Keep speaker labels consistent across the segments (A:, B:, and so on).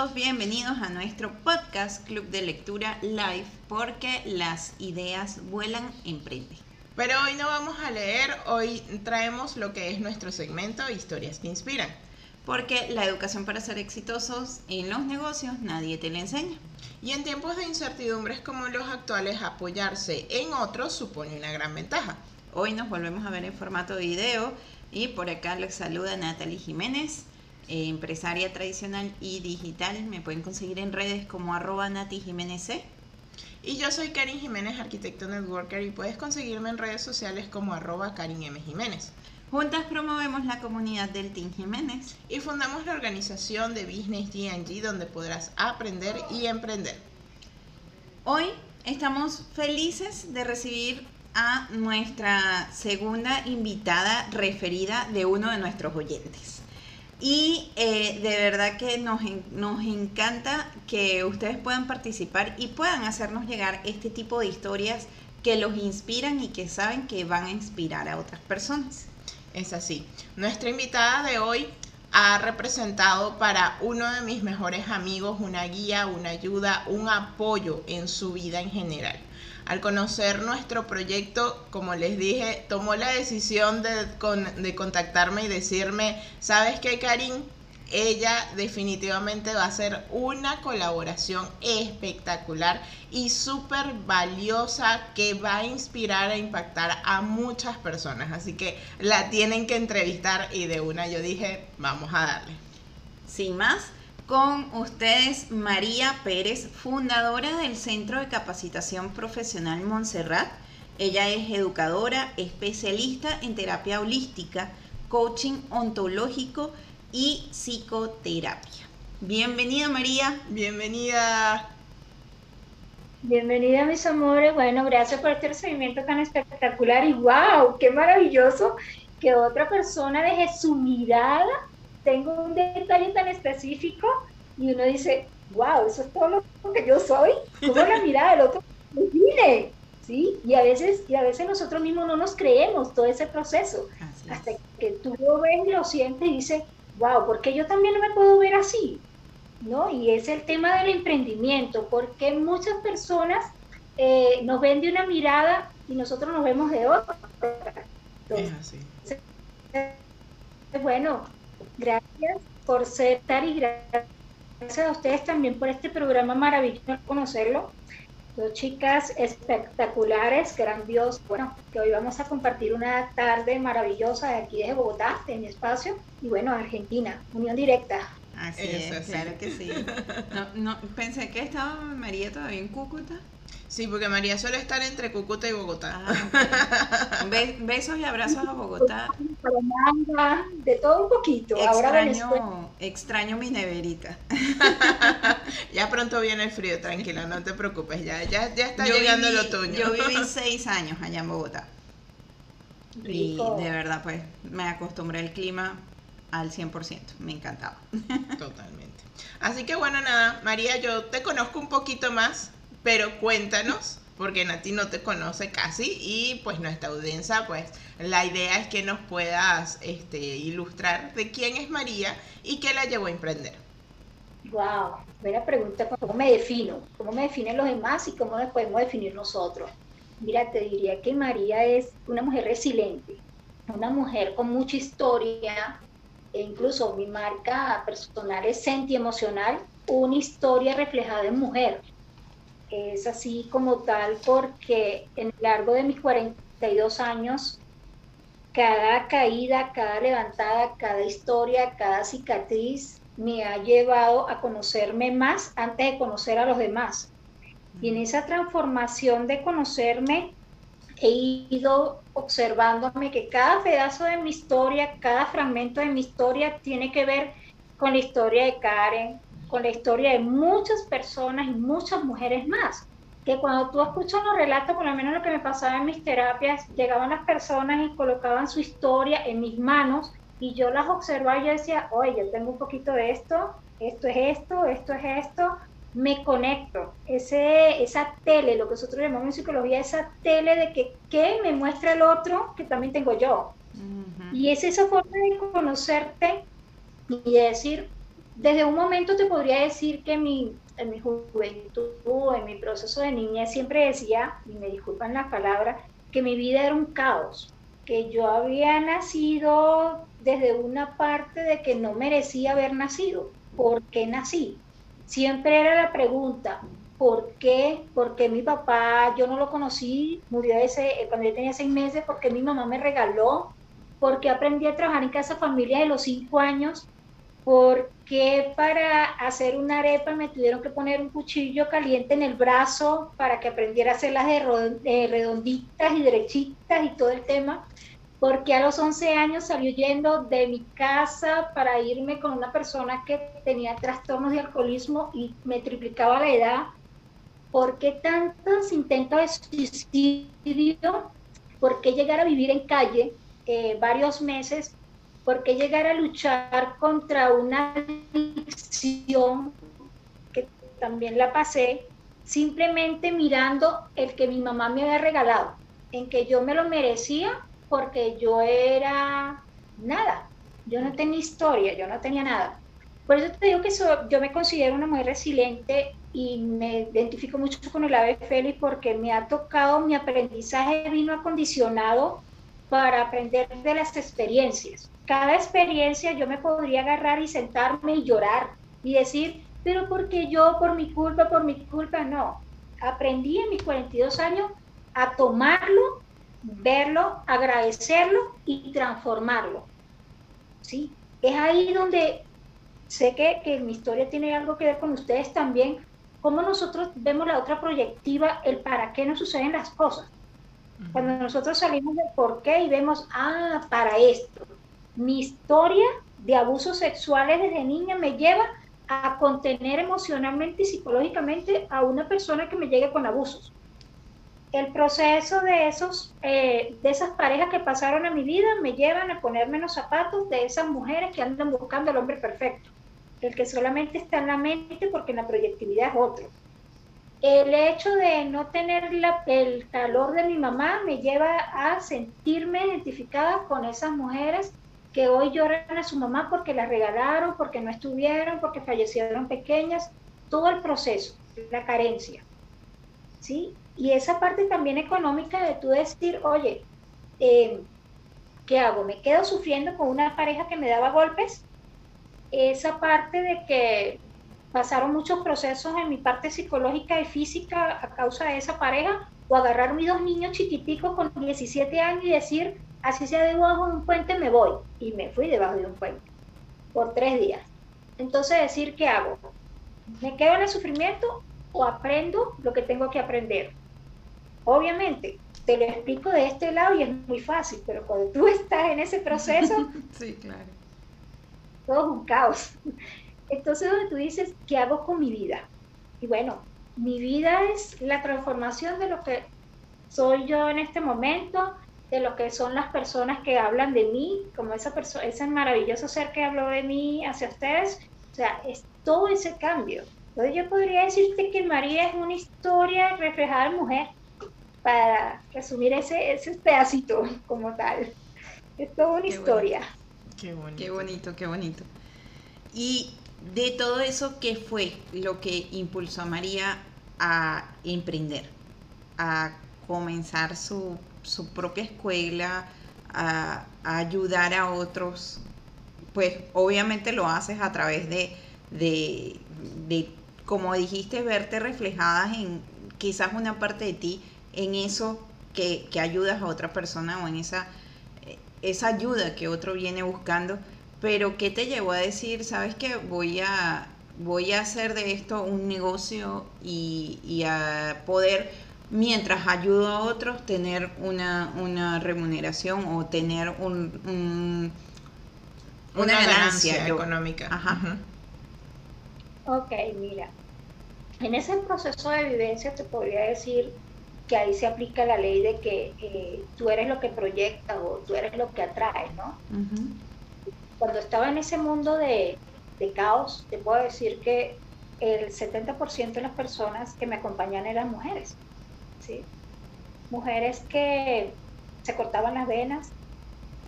A: todos bienvenidos a nuestro podcast Club de Lectura Live porque las ideas vuelan en prende.
B: Pero hoy no vamos a leer, hoy traemos lo que es nuestro segmento Historias que Inspiran.
A: Porque la educación para ser exitosos en los negocios nadie te la enseña.
B: Y en tiempos de incertidumbres como los actuales, apoyarse en otros supone una gran ventaja.
A: Hoy nos volvemos a ver en formato de video y por acá les saluda Natalie Jiménez eh, empresaria tradicional y digital. Me pueden conseguir en redes como arroba Nati Jiménez C.
B: Y yo soy Karin Jiménez, arquitecto networker, y puedes conseguirme en redes sociales como arroba Karin M. Jiménez.
A: Juntas promovemos la comunidad del Team Jiménez.
B: Y fundamos la organización de Business GNG donde podrás aprender y emprender.
A: Hoy estamos felices de recibir a nuestra segunda invitada referida de uno de nuestros oyentes. Y eh, de verdad que nos, nos encanta que ustedes puedan participar y puedan hacernos llegar este tipo de historias que los inspiran y que saben que van a inspirar a otras personas.
B: Es así. Nuestra invitada de hoy ha representado para uno de mis mejores amigos una guía, una ayuda, un apoyo en su vida en general. Al conocer nuestro proyecto, como les dije, tomó la decisión de, contactarme y decirme, ¿sabes qué, Karim? Ella definitivamente va a ser una colaboración espectacular y súper valiosa que va a inspirar e impactar a muchas personas. Así que la tienen que entrevistar y de una yo dije, vamos a darle.
A: Sin más, con ustedes María Pérez, fundadora del Centro de Capacitación Profesional Montserrat. Ella es educadora, especialista en terapia holística, coaching ontológico y psicoterapia. Bienvenida María.
B: Bienvenida.
C: Bienvenida mis amores. Bueno, gracias por este recibimiento tan espectacular y wow, qué maravilloso que otra persona deje su mirada tengo un detalle tan específico y uno dice, wow, eso es todo lo que yo soy, como la mirada del otro define, ¿sí? Y a veces, y a veces nosotros mismos no nos creemos todo ese proceso, hasta que tú lo ves y lo sientes y dices, wow, ¿por qué yo también no me puedo ver así? ¿No? Y es el tema del emprendimiento, porque muchas personas eh, nos ven de una mirada y nosotros nos vemos de otra. es así. Bueno, Gracias por ser y gracias a ustedes también por este programa maravilloso, conocerlo. Dos chicas espectaculares, grandiosas. Bueno, que hoy vamos a compartir una tarde maravillosa de aquí desde Bogotá, de mi espacio. Y bueno, Argentina, unión directa.
A: Así es, claro que sí. No, no, pensé que estaba María todavía en Cúcuta.
B: Sí, porque María suele estar entre Cúcuta y Bogotá.
A: Ah, besos y abrazos a Bogotá.
C: De todo un poquito.
A: Extraño, extraño mi neverita.
B: ya pronto viene el frío, tranquila, no te preocupes. Ya, ya, ya está llegando el otoño.
A: Yo viví seis años allá en Bogotá. Y de verdad, pues me acostumbré al clima al 100%. Me encantaba.
B: Totalmente. Así que bueno, nada, María, yo te conozco un poquito más pero cuéntanos, porque Nati no te conoce casi y pues nuestra audiencia, pues la idea es que nos puedas este, ilustrar de quién es María y qué la llevó a emprender.
C: Wow, buena pregunta, ¿cómo me defino? ¿Cómo me definen los demás y cómo nos podemos definir nosotros? Mira, te diría que María es una mujer resiliente, una mujer con mucha historia, e incluso mi marca personal es Senti Emocional, una historia reflejada en mujer es así como tal porque en el largo de mis 42 años, cada caída, cada levantada, cada historia, cada cicatriz me ha llevado a conocerme más antes de conocer a los demás. Y en esa transformación de conocerme, he ido observándome que cada pedazo de mi historia, cada fragmento de mi historia tiene que ver con la historia de Karen, con la historia de muchas personas y muchas mujeres más. Que cuando tú escuchas los relatos, por lo menos lo que me pasaba en mis terapias, llegaban las personas y colocaban su historia en mis manos y yo las observaba y yo decía, oye, yo tengo un poquito de esto, esto es esto, esto es esto, me conecto. Ese, esa tele, lo que nosotros llamamos en psicología, esa tele de que qué me muestra el otro que también tengo yo. Y es esa forma de conocerte y de decir, desde un momento te podría decir que en mi juventud, en mi proceso de niña, siempre decía, y me disculpan las palabras, que mi vida era un caos, que yo había nacido desde una parte de que no merecía haber nacido. ¿Por qué nací? Siempre era la pregunta, ¿por qué? Porque mi papá, yo no lo conocí, murió ese, eh, cuando yo tenía seis meses, porque mi mamá me regaló, porque aprendí a trabajar en casa familia de los cinco años, porque para hacer una arepa me tuvieron que poner un cuchillo caliente en el brazo para que aprendiera a hacerlas de redonditas y derechitas y todo el tema porque a los 11 años salió yendo de mi casa para irme con una persona que tenía trastornos de alcoholismo y me triplicaba la edad. ¿Por qué tantos intentos de suicidio? ¿Por qué llegar a vivir en calle eh, varios meses? ¿Por qué llegar a luchar contra una adicción que también la pasé? Simplemente mirando el que mi mamá me había regalado, en que yo me lo merecía porque yo era nada, yo no tenía historia, yo no tenía nada. Por eso te digo que yo me considero una mujer resiliente y me identifico mucho con el ave Félix porque me ha tocado, mi aprendizaje vino acondicionado para aprender de las experiencias. Cada experiencia yo me podría agarrar y sentarme y llorar y decir, pero porque yo, por mi culpa, por mi culpa, no. Aprendí en mis 42 años a tomarlo verlo, agradecerlo y transformarlo. ¿sí? Es ahí donde sé que, que mi historia tiene algo que ver con ustedes también, cómo nosotros vemos la otra proyectiva, el para qué nos suceden las cosas. Cuando nosotros salimos del por qué y vemos, ah, para esto. Mi historia de abusos sexuales desde niña me lleva a contener emocionalmente y psicológicamente a una persona que me llegue con abusos el proceso de, esos, eh, de esas parejas que pasaron a mi vida me llevan a ponerme los zapatos de esas mujeres que andan buscando el hombre perfecto, el que solamente está en la mente porque en la proyectividad es otro. El hecho de no tener el calor de mi mamá me lleva a sentirme identificada con esas mujeres que hoy lloran a su mamá porque la regalaron, porque no estuvieron, porque fallecieron pequeñas, todo el proceso, la carencia. ¿sí? Y esa parte también económica de tú decir, oye, eh, ¿qué hago? ¿Me quedo sufriendo con una pareja que me daba golpes? Esa parte de que pasaron muchos procesos en mi parte psicológica y física a causa de esa pareja, o agarrar mis dos niños chiquiticos con 17 años y decir, así sea debajo de un puente, me voy. Y me fui debajo de un puente por tres días. Entonces decir, ¿qué hago? ¿Me quedo en el sufrimiento o aprendo lo que tengo que aprender? Obviamente, te lo explico de este lado y es muy fácil, pero cuando tú estás en ese proceso,
A: sí, claro.
C: todo es un caos. Entonces, donde tú dices, ¿qué hago con mi vida? Y bueno, mi vida es la transformación de lo que soy yo en este momento, de lo que son las personas que hablan de mí, como esa persona, ese maravilloso ser que habló de mí hacia ustedes. O sea, es todo ese cambio. Entonces yo podría decirte que María es una historia reflejada en mujer para resumir ese, ese pedacito como tal. Es toda una historia.
A: Qué bonito. Qué bonito, qué bonito. Y de todo eso, ¿qué fue lo que impulsó a María a emprender? A comenzar su, propia escuela, a, ayudar a otros. Pues obviamente lo haces a través de, de, de, como dijiste, verte reflejadas en quizás una parte de ti en eso que, ayudas a otra persona o en esa, esa ayuda que otro viene buscando, pero ¿qué te llevó a decir, sabes que voy a, voy a hacer de esto un negocio y, a poder, mientras ayudo a otros, tener una, remuneración o tener un,
B: una, ganancia, económica?
C: Ajá. Ok, mira, en ese proceso de vivencia te podría decir que ahí se aplica la ley de que eh, tú eres lo que proyectas o tú eres lo que atraes, ¿no? Cuando estaba en ese mundo de, caos, te puedo decir que el 70% de las personas que me acompañan eran mujeres, Mujeres que se cortaban las venas,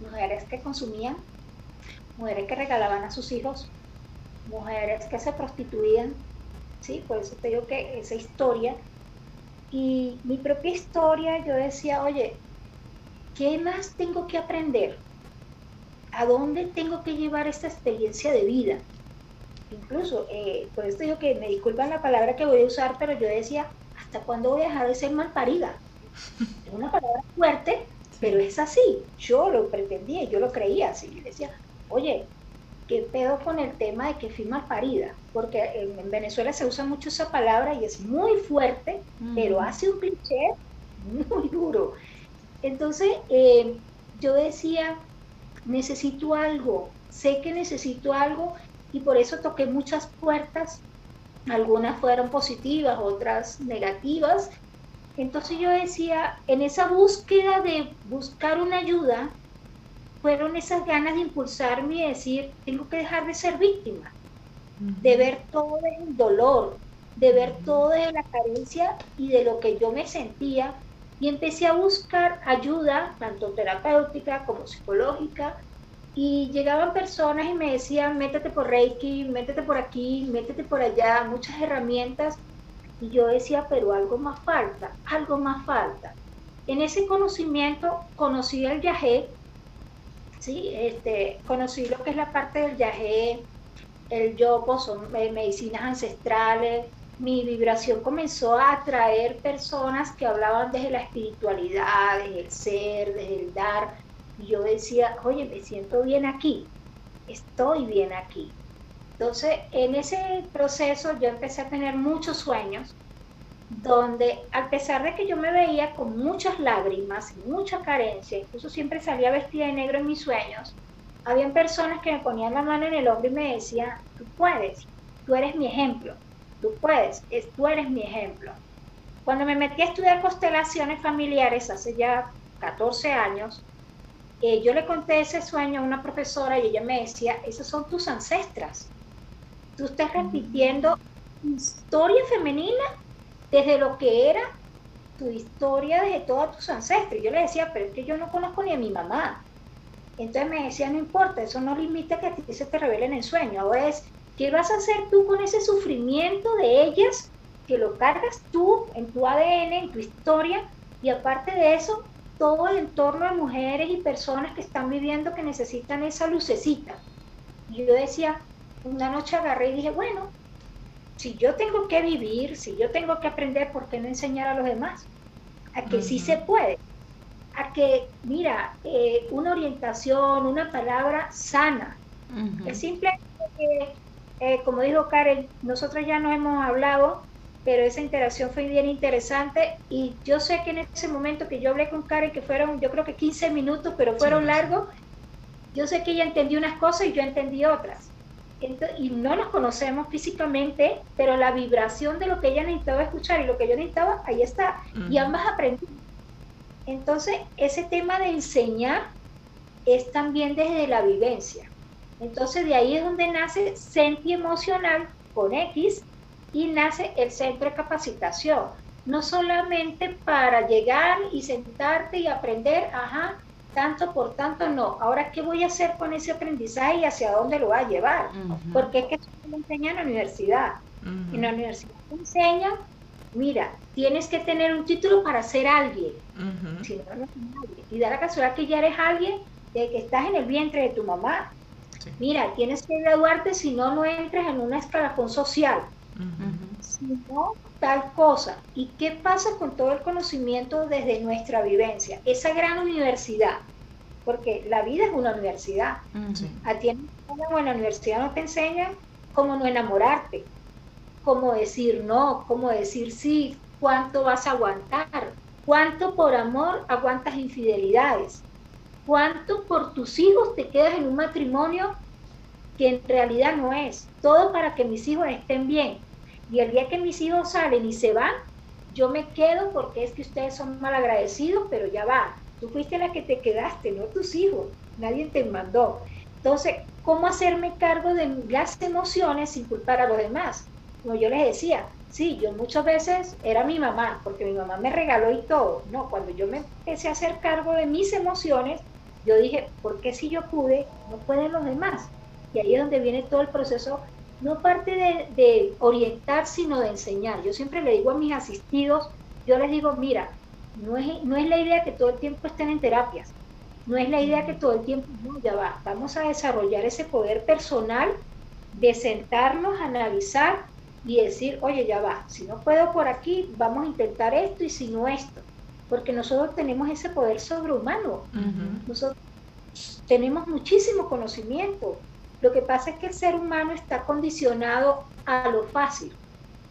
C: mujeres que consumían, mujeres que regalaban a sus hijos, mujeres que se prostituían, ¿sí? Por eso te digo que esa historia, y mi propia historia, yo decía, oye, ¿qué más tengo que aprender? ¿A dónde tengo que llevar esta experiencia de vida? Incluso, eh, por eso digo que me disculpan la palabra que voy a usar, pero yo decía, ¿hasta cuándo voy a dejar de ser mal parida? Es una palabra fuerte, pero es así. Yo lo pretendía, yo lo creía así. Yo decía, oye, ¿qué pedo con el tema de que fui mal parida? Porque en, Venezuela se usa mucho esa palabra y es muy fuerte, pero hace un cliché muy duro. Entonces, eh, yo decía, necesito algo, sé que necesito algo y por eso toqué muchas puertas. Algunas fueron positivas, otras negativas. Entonces yo decía, en esa búsqueda de buscar una ayuda, fueron esas ganas de impulsarme y decir, tengo que dejar de ser víctima, de ver todo el dolor, de ver todo de la carencia y de lo que yo me sentía. Y empecé a buscar ayuda, tanto terapéutica como psicológica, y llegaban personas y me decían, métete por Reiki, métete por aquí, métete por allá, muchas herramientas. Y yo decía, pero algo más falta, algo más falta. En ese conocimiento conocí el yagé, ¿sí? este, conocí lo que es la parte del yagé, el yopo, son medicinas ancestrales. Mi vibración comenzó a atraer personas que hablaban desde la espiritualidad, desde el ser, desde el dar, y yo decía, oye, me siento bien aquí, estoy bien aquí. Entonces, en ese proceso yo empecé a tener muchos sueños, donde a pesar de que yo me veía con muchas lágrimas mucha carencia, incluso siempre salía vestida de negro en mis sueños, habían personas que me ponían la mano en el hombro y me decían, tú puedes, tú eres mi ejemplo, tú puedes, tú eres mi ejemplo. Cuando me metí a estudiar constelaciones familiares hace ya 14 años, eh, yo le conté ese sueño a una profesora y ella me decía, esas son tus ancestras. Tú estás repitiendo historia femenina desde lo que era tu historia desde todos tus ancestros. Y yo le decía, pero es que yo no conozco ni a mi mamá. Entonces me decía, no importa, eso no limita que a ti se te revelen en sueño. Ahora es, ¿qué vas a hacer tú con ese sufrimiento de ellas que lo cargas tú en tu ADN, en tu historia? Y aparte de eso, todo el entorno de mujeres y personas que están viviendo que necesitan esa lucecita. Y yo decía, una noche agarré y dije, bueno, si yo tengo que vivir, si yo tengo que aprender, ¿por qué no enseñar a los demás? A que sí se puede. A que, mira, eh, una orientación, una palabra sana. Es simple que, eh, como dijo Karen, nosotros ya no hemos hablado pero esa interacción fue bien interesante y yo sé que en ese momento que yo hablé con Karen, que fueron yo creo que 15 minutos, pero fueron largos, yo sé que ella entendió unas cosas y yo entendí otras. y no nos conocemos físicamente, pero la vibración de lo que ella necesitaba escuchar y lo que yo necesitaba, ahí está. Y ambas aprendimos. Entonces, ese tema de enseñar es también desde la vivencia. Entonces, de ahí es donde nace Senti Emocional con X, y nace el centro de capacitación. No solamente para llegar y sentarte y aprender, ajá, tanto por tanto no. Ahora, ¿qué voy a hacer con ese aprendizaje y hacia dónde lo va a llevar? Porque es que eso lo enseña en la universidad. En la universidad te enseñan, mira, tienes que tener un título para ser alguien. Si no, no nadie. Y da la casualidad que ya eres alguien de que estás en el vientre de tu mamá. Mira, tienes que graduarte si no, no entras en una escalafón social sino tal cosa. ¿Y qué pasa con todo el conocimiento desde nuestra vivencia? Esa gran universidad, porque la vida es una universidad. A ti en la universidad no te enseña cómo no enamorarte, cómo decir no, cómo decir sí, cuánto vas a aguantar, cuánto por amor aguantas infidelidades, cuánto por tus hijos te quedas en un matrimonio que en realidad no es. Todo para que mis hijos estén bien. Y el día que mis hijos salen y se van, yo me quedo porque es que ustedes son mal agradecidos, pero ya va. Tú fuiste la que te quedaste, no tus hijos. Nadie te mandó. Entonces, ¿cómo hacerme cargo de las emociones sin culpar a los demás? Como yo les decía, sí, yo muchas veces era mi mamá, porque mi mamá me regaló y todo. No, cuando yo me empecé a hacer cargo de mis emociones, yo dije, ¿por qué si yo pude, no pueden los demás? Y ahí es donde viene todo el proceso no parte de, orientar, sino de enseñar. Yo siempre le digo a mis asistidos, yo les digo, mira, no es, no es la idea que todo el tiempo estén en terapias, no es la idea que todo el tiempo, no, ya va, vamos a desarrollar ese poder personal de sentarnos, analizar y decir, oye, ya va, si no puedo por aquí, vamos a intentar esto y si no esto, porque nosotros tenemos ese poder sobrehumano, nosotros tenemos muchísimo conocimiento, lo que pasa es que el ser humano está condicionado a lo fácil,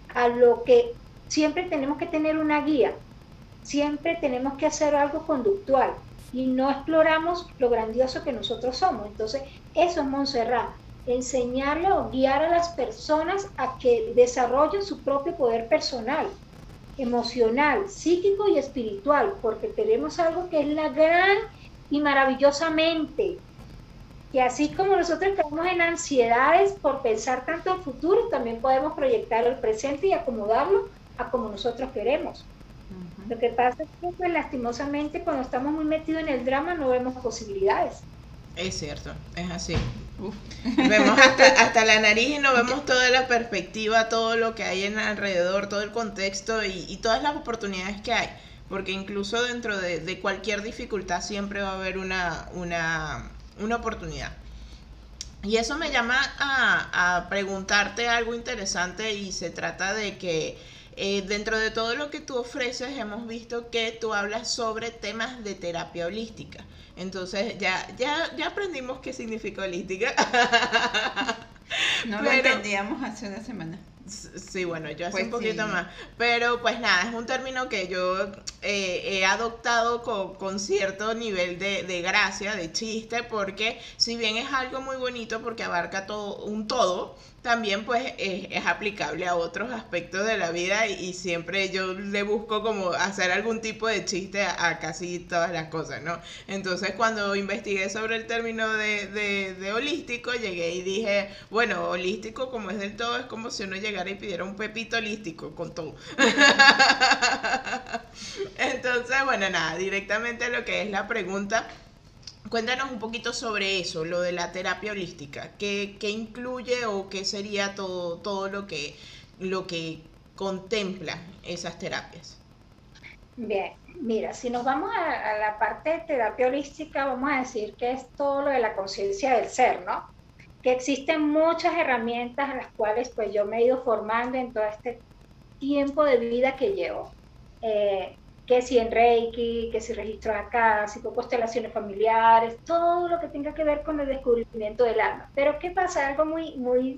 C: a lo que siempre tenemos que tener una guía, siempre tenemos que hacer algo conductual y no exploramos lo grandioso que nosotros somos. Entonces, eso es Montserrat, enseñarle o guiar a las personas a que desarrollen su propio poder personal, emocional, psíquico y espiritual, porque tenemos algo que es la gran y maravillosa mente, que así como nosotros estamos en ansiedades por pensar tanto en futuro, también podemos proyectar el presente y acomodarlo a como nosotros queremos. Lo que pasa es que, pues, lastimosamente, cuando estamos muy metidos en el drama, no vemos posibilidades.
B: Es cierto, es así. Vemos hasta, la nariz y no vemos toda la perspectiva, todo lo que hay en alrededor, todo el contexto y, todas las oportunidades que hay. Porque incluso dentro de, de cualquier dificultad siempre va a haber una, una, una oportunidad. Y eso me llama a, preguntarte algo interesante y se trata de que eh, dentro de todo lo que tú ofreces hemos visto que tú hablas sobre temas de terapia holística. Entonces ya, ya, ya aprendimos qué significa holística.
A: no lo entendíamos hace una semana.
B: Sí, bueno, yo hace pues un poquito más. Pero pues nada, es un término que yo eh, he adoptado con, cierto nivel de, de, gracia, de chiste, porque si bien es algo muy bonito porque abarca todo un todo, también pues es, aplicable a otros aspectos de la vida y, siempre yo le busco como hacer algún tipo de chiste a, casi todas las cosas, ¿no? Entonces cuando investigué sobre el término de, de, holístico, llegué y dije, bueno, holístico como es del todo, es como si uno llegara y pidiera un pepito holístico con todo. Entonces, bueno, nada, directamente lo que es la pregunta Cuéntanos un poquito sobre eso, lo de la terapia holística. ¿Qué, incluye o qué sería todo, todo lo, que, lo que contempla esas terapias?
C: Bien, mira, si nos vamos a, la parte de terapia holística, vamos a decir que es todo lo de la conciencia del ser, ¿no? Que existen muchas herramientas a las cuales pues yo me he ido formando en todo este tiempo de vida que llevo. Eh, que si en Reiki, que si registros acá, si constelaciones familiares, todo lo que tenga que ver con el descubrimiento del alma. Pero ¿qué pasa? Algo muy, muy,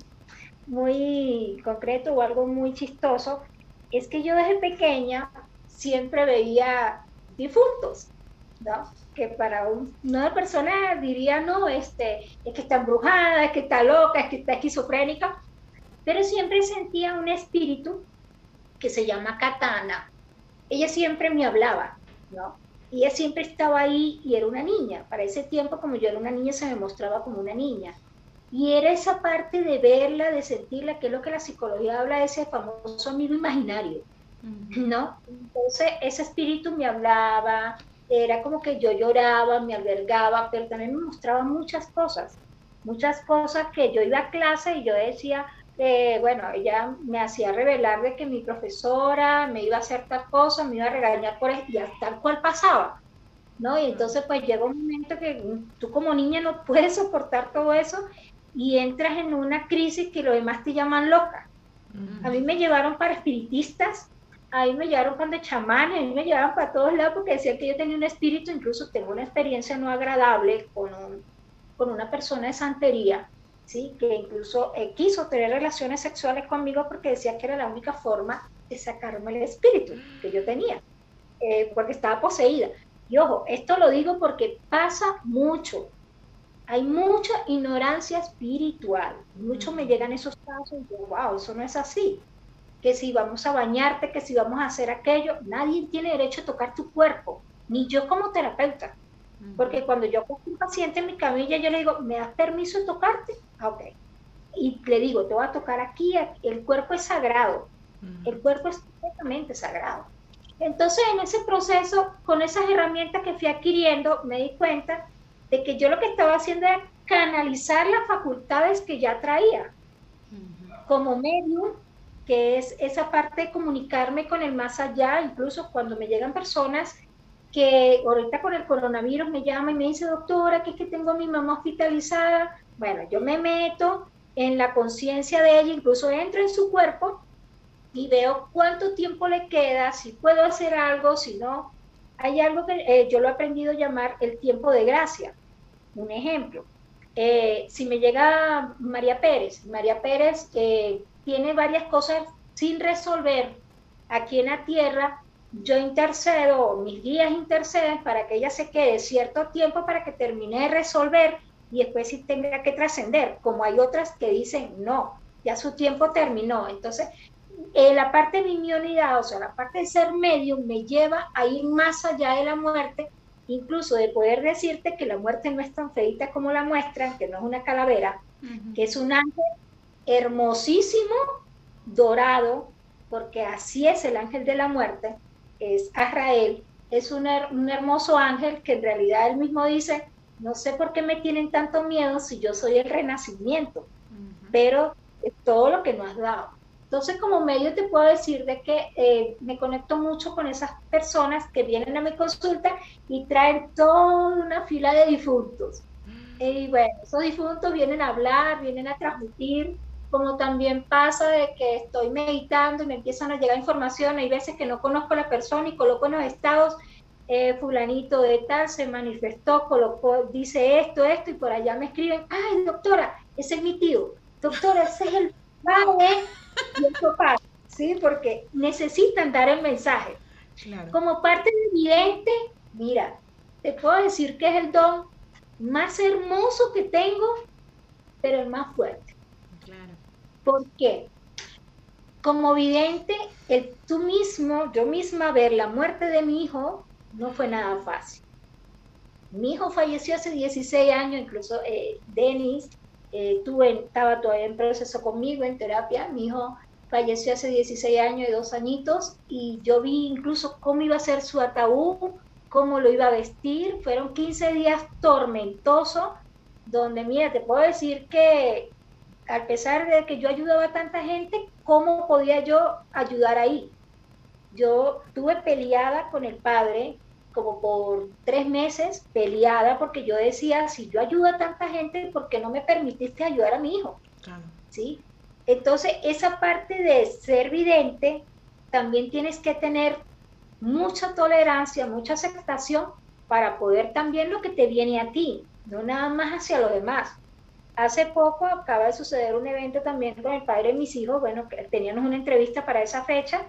C: muy concreto o algo muy chistoso es que yo desde pequeña siempre veía difuntos, ¿no? Que para una persona diría, no, este, es que está embrujada, es que está loca, es que está esquizofrénica, pero siempre sentía un espíritu que se llama Katana, ella siempre me hablaba, ¿no? Y ella siempre estaba ahí y era una niña. Para ese tiempo, como yo era una niña, se me mostraba como una niña. Y era esa parte de verla, de sentirla, que es lo que la psicología habla de ese famoso amigo imaginario, ¿no? Entonces, ese espíritu me hablaba, era como que yo lloraba, me albergaba, pero también me mostraba muchas cosas, muchas cosas que yo iba a clase y yo decía, eh, bueno, ella me hacía revelar de que mi profesora me iba a hacer tal cosa, me iba a regañar por eso, y tal cual pasaba, ¿no? Y entonces pues llega un momento que tú como niña no puedes soportar todo eso y entras en una crisis que los demás te llaman loca. A mí me llevaron para espiritistas, a mí me llevaron para chamanes, a mí me llevaron para todos lados porque decían que yo tenía un espíritu, incluso tengo una experiencia no agradable con, con una persona de santería ¿sí? que incluso eh, quiso tener relaciones sexuales conmigo porque decía que era la única forma de sacarme el espíritu que yo tenía, eh, porque estaba poseída. Y ojo, esto lo digo porque pasa mucho. Hay mucha ignorancia espiritual. Mucho me llegan esos casos y digo, wow, eso no es así. Que si vamos a bañarte, que si vamos a hacer aquello, nadie tiene derecho a tocar tu cuerpo, ni yo como terapeuta. Porque cuando yo cojo un paciente en mi camilla, yo le digo, ¿me das permiso de tocarte? Ah, ok. Y le digo, te voy a tocar aquí, el cuerpo es sagrado. El cuerpo es completamente sagrado. Entonces, en ese proceso, con esas herramientas que fui adquiriendo, me di cuenta de que yo lo que estaba haciendo era canalizar las facultades que ya traía. como medium, que es esa parte de comunicarme con el más allá, incluso cuando me llegan personas que ahorita con el coronavirus me llama y me dice, doctora, que es que tengo a mi mamá hospitalizada. Bueno, yo me meto en la conciencia de ella, incluso entro en su cuerpo y veo cuánto tiempo le queda, si puedo hacer algo, si no. Hay algo que eh, yo lo he aprendido a llamar el tiempo de gracia. Un ejemplo, eh, si me llega María Pérez, María Pérez eh, tiene varias cosas sin resolver aquí en la tierra, yo intercedo, mis guías interceden para que ella se quede cierto tiempo para que termine de resolver y después sí tenga que trascender, como hay otras que dicen no, ya su tiempo terminó. Entonces, eh, la parte de mi unidad, o sea, la parte de ser medio me lleva a ir más allá de la muerte, incluso de poder decirte que la muerte no es tan feita como la muestran, que no es una calavera, que es un ángel hermosísimo, dorado, porque así es el ángel de la muerte, es Azrael, es un, un hermoso ángel que en realidad él mismo dice, no sé por qué me tienen tanto miedo si yo soy el renacimiento, pero es todo lo que nos has dado. Entonces, como medio te puedo decir de que eh, me conecto mucho con esas personas que vienen a mi consulta y traen toda una fila de difuntos. Mm. Y bueno, esos difuntos vienen a hablar, vienen a transmitir, como también pasa de que estoy meditando y me empiezan a llegar información, hay veces que no conozco a la persona y coloco en los estados, eh, fulanito de tal se manifestó, colocó, dice esto, esto, y por allá me escriben, ay doctora, ese es mi tío, doctora, ese es el padre y pasa, ¿sí? Porque necesitan dar el mensaje. Como parte de vidente, mira, te puedo decir que es el don más hermoso que tengo, pero el más fuerte. Claro. ¿Por qué? Como vidente, el, tú mismo, yo misma ver la muerte de mi hijo no fue nada fácil. Mi hijo falleció hace 16 años, incluso eh, Denis eh, estaba todavía en proceso conmigo en terapia, mi hijo falleció hace 16 años y dos añitos y yo vi incluso cómo iba a ser su ataúd, cómo lo iba a vestir, fueron 15 días tormentosos, donde mira, te puedo decir que a pesar de que yo ayudaba a tanta gente, ¿cómo podía yo ayudar ahí? Yo tuve peleada con el padre, como por tres meses peleada porque yo decía, si yo ayudo a tanta gente, ¿por qué no me permitiste ayudar a mi hijo? ¿Sí? Entonces, esa parte de ser vidente, también tienes que tener mucha tolerancia, mucha aceptación para poder también lo que te viene a ti, no nada más hacia los demás. Hace poco acaba de suceder un evento también con el padre de mis hijos, bueno, teníamos una entrevista para esa fecha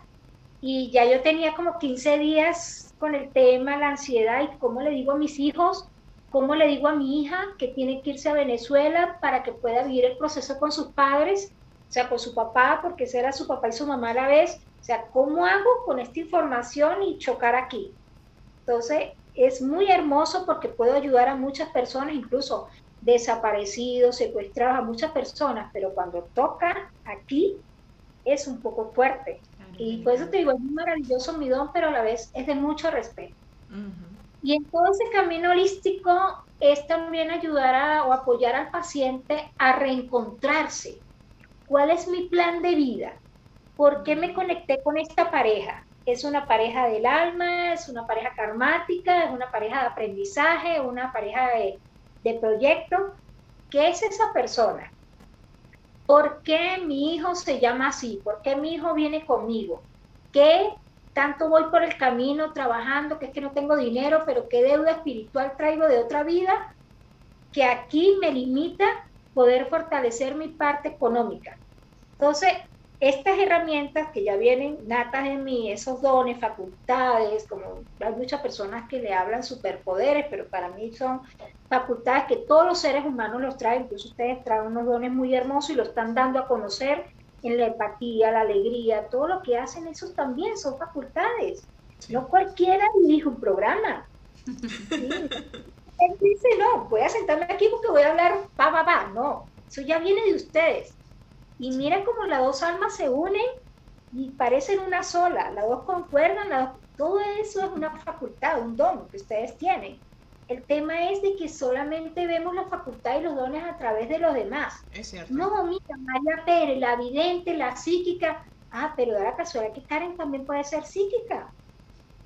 C: y ya yo tenía como 15 días con el tema, la ansiedad y cómo le digo a mis hijos, cómo le digo a mi hija que tiene que irse a Venezuela para que pueda vivir el proceso con sus padres, o sea, con su papá, porque será su papá y su mamá a la vez. O sea, ¿cómo hago con esta información y chocar aquí? Entonces, es muy hermoso porque puedo ayudar a muchas personas, incluso desaparecidos, secuestrados, a muchas personas, pero cuando toca aquí es un poco fuerte. Y por eso te digo, es maravilloso mi don, pero a la vez es de mucho respeto. Y en todo ese camino holístico es también ayudar a, o apoyar al paciente a reencontrarse. ¿Cuál es mi plan de vida? ¿Por qué me conecté con esta pareja? ¿Es una pareja del alma? ¿Es una pareja karmática? ¿Es una pareja de aprendizaje? ¿Una pareja de, de proyecto? ¿Qué es esa persona? ¿Por qué mi hijo se llama así? ¿Por qué mi hijo viene conmigo? ¿Qué tanto voy por el camino trabajando que es que no tengo dinero, pero qué deuda espiritual traigo de otra vida que aquí me limita poder fortalecer mi parte económica? Entonces, estas herramientas que ya vienen natas en mí, esos dones, facultades, como hay muchas personas que le hablan superpoderes, pero para mí son facultades que todos los seres humanos los traen, incluso ustedes traen unos dones muy hermosos y lo están dando a conocer en la empatía, la alegría, todo lo que hacen, esos también son facultades. No cualquiera dirige un programa. Él dice, no, voy a sentarme aquí porque voy a hablar, va, va, va, no, eso ya viene de ustedes y mira cómo las dos almas se unen y parecen una sola, las dos concuerdan, todo eso es una facultad, un don que ustedes tienen. El tema es de que solamente vemos la facultad y los dones a través de los demás.
B: Es cierto.
C: No, mira, María Pérez, la vidente, la psíquica. Ah, pero da la casualidad que Karen también puede ser psíquica.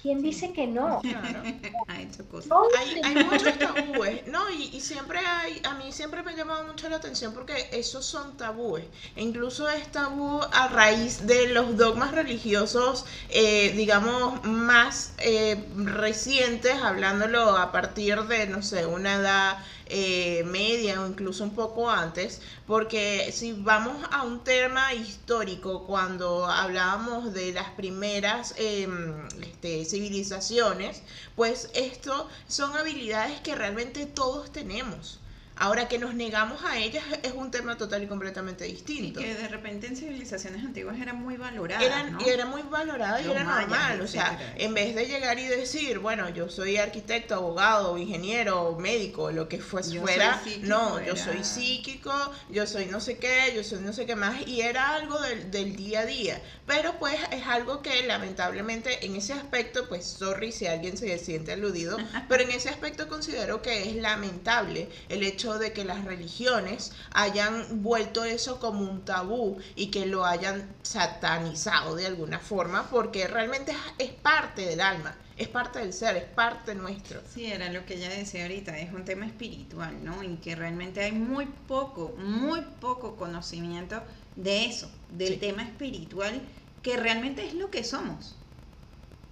C: ¿Quién dice que no?
B: Claro.
A: ha hecho cosas.
B: Hay, hay muchos tabúes, ¿no? Y, y siempre hay, a mí siempre me ha llamado mucho la atención porque esos son tabúes. E incluso es tabú a raíz de los dogmas religiosos, eh, digamos, más eh, recientes, hablándolo a partir de, no sé, una edad eh, media o incluso un poco antes, porque si vamos a un tema histórico, cuando hablábamos de las primeras em, este, civilizaciones, pues esto son habilidades que realmente todos tenemos. Ahora que nos negamos a ellas es un tema total y completamente
A: Y
B: distinto.
A: que de repente en civilizaciones antiguas eran muy valoradas.
B: Eran,
A: ¿no?
B: y era muy valorada y
A: Los
B: era
A: mayas,
B: normal, o sea, en vez de llegar y decir, bueno, yo soy arquitecto, abogado, ingeniero, médico, lo que fuese
A: Yo
B: fuera,
A: soy psíquico,
B: no, yo
A: era-
B: soy psíquico, yo soy no sé qué, yo soy no sé qué más, y era algo del, del día a día, pero pues es algo que lamentablemente en ese aspecto, pues sorry si alguien se siente aludido, pero en ese aspecto considero que es lamentable el hecho de que las religiones hayan vuelto eso como un tabú y que lo hayan satanizado de alguna forma, porque realmente es, es parte del alma, es parte del ser, es parte nuestro.
A: Sí, era lo que ella decía ahorita, es un tema espiritual, ¿no? En que realmente hay muy poco, muy poco conocimiento de eso, del
B: Sí.
A: tema espiritual, que realmente es lo que somos,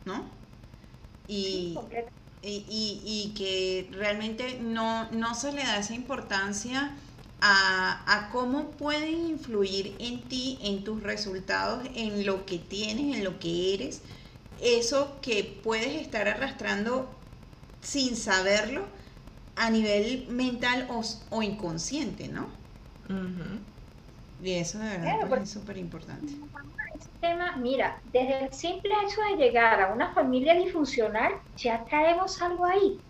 A: ¿no? Y, y, y- que realmente no, no se le da esa importancia a, a cómo pueden influir en ti, en tus resultados, en lo que tienes, en lo que eres, eso que puedes estar arrastrando sin saberlo a nivel mental o, o inconsciente, ¿no?
B: Ujú.
A: Y eso de verdad
C: Claro,
A: pues, es súper importante.
C: ese tema, mira, desde el simple hecho de llegar a una familia disfuncional, ya traemos algo ahí.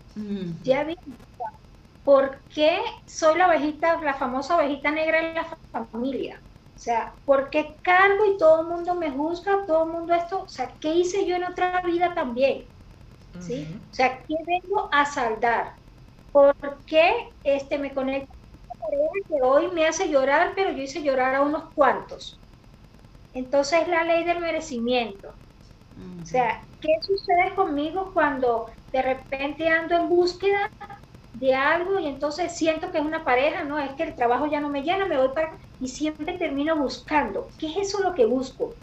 C: Ya vi por qué soy la ovejita, la famosa ovejita negra en la fa- familia. O sea, ¿por qué cargo y todo el mundo me juzga, todo el mundo esto? O sea, ¿qué hice yo en otra vida también? ¿Sí?
B: Ujú.
C: O sea, ¿qué vengo a saldar? ¿Por qué este, me conecto que hoy me hace llorar, pero yo hice llorar a unos cuantos? Entonces, la ley del merecimiento. O sea, ¿qué sucede conmigo cuando de repente ando en búsqueda de algo y entonces siento que es una pareja? No, es que el trabajo ya no me llena, me voy para... Y siempre termino buscando. ¿Qué es eso lo que busco?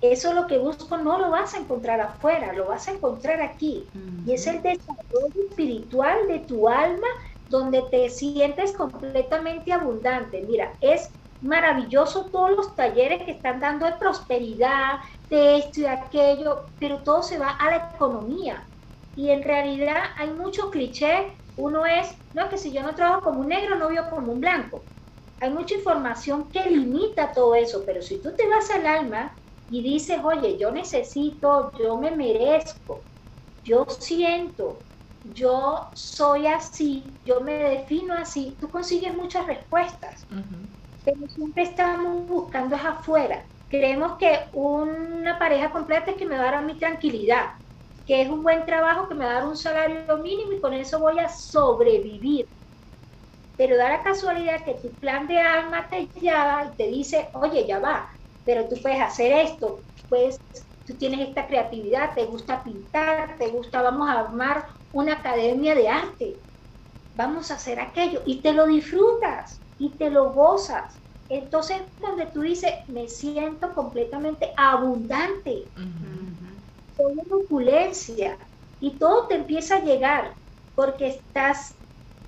C: Eso lo que busco no lo vas a encontrar afuera, lo vas a encontrar aquí. Y es el desarrollo espiritual de tu alma donde te sientes completamente abundante. Mira, es maravilloso todos los talleres que están dando de prosperidad, de esto y de aquello, pero todo se va a la economía. Y en realidad hay muchos clichés. Uno es, no, que si yo no trabajo como un negro, no vivo como un blanco. Hay mucha información que limita todo eso, pero si tú te vas al alma y dices, oye, yo necesito, yo me merezco, yo siento, yo soy así, yo me defino así, tú consigues muchas respuestas pero siempre estamos buscando es afuera. Creemos que una pareja completa es que me va a dar mi tranquilidad, que es un buen trabajo que me va a dar un salario mínimo y con eso voy a sobrevivir. Pero da la casualidad que tu plan de alma te llama y te dice, oye, ya va, pero tú puedes hacer esto, pues tú tienes esta creatividad, te gusta pintar, te gusta, vamos a armar una academia de arte, vamos a hacer aquello y te lo disfrutas y te lo gozas. Entonces, donde tú dices, me siento completamente abundante,
B: Ujú.
C: soy en opulencia y todo te empieza a llegar porque estás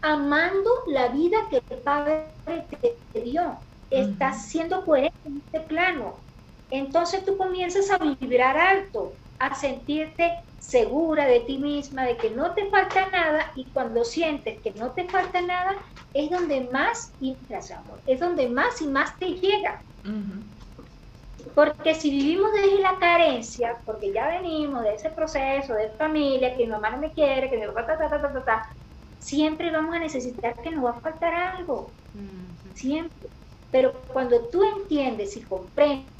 C: amando la vida que el Padre te, te dio. Estás siendo coherente en este plano. Entonces tú comienzas a vibrar alto, a sentirte segura de ti misma, de que no te falta nada y cuando sientes que no te falta nada es donde más, y, gracias, amor, es donde más y más te llega. Porque si vivimos desde la carencia, porque ya venimos de ese proceso de familia, que mi mamá no me quiere, que mi papá, ta, ta, ta, ta, ta, ta, siempre vamos a necesitar que nos va a faltar algo, siempre. Pero cuando tú entiendes y comprendes,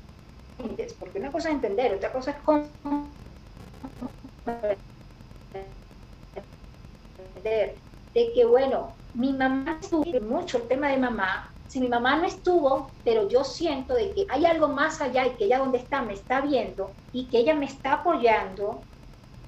C: porque una cosa es entender, otra cosa es entender de que, bueno, mi mamá estuvo mucho el tema de mamá. Si mi mamá no estuvo, pero yo siento de que hay algo más allá y que ella donde está me está viendo y que ella me está apoyando,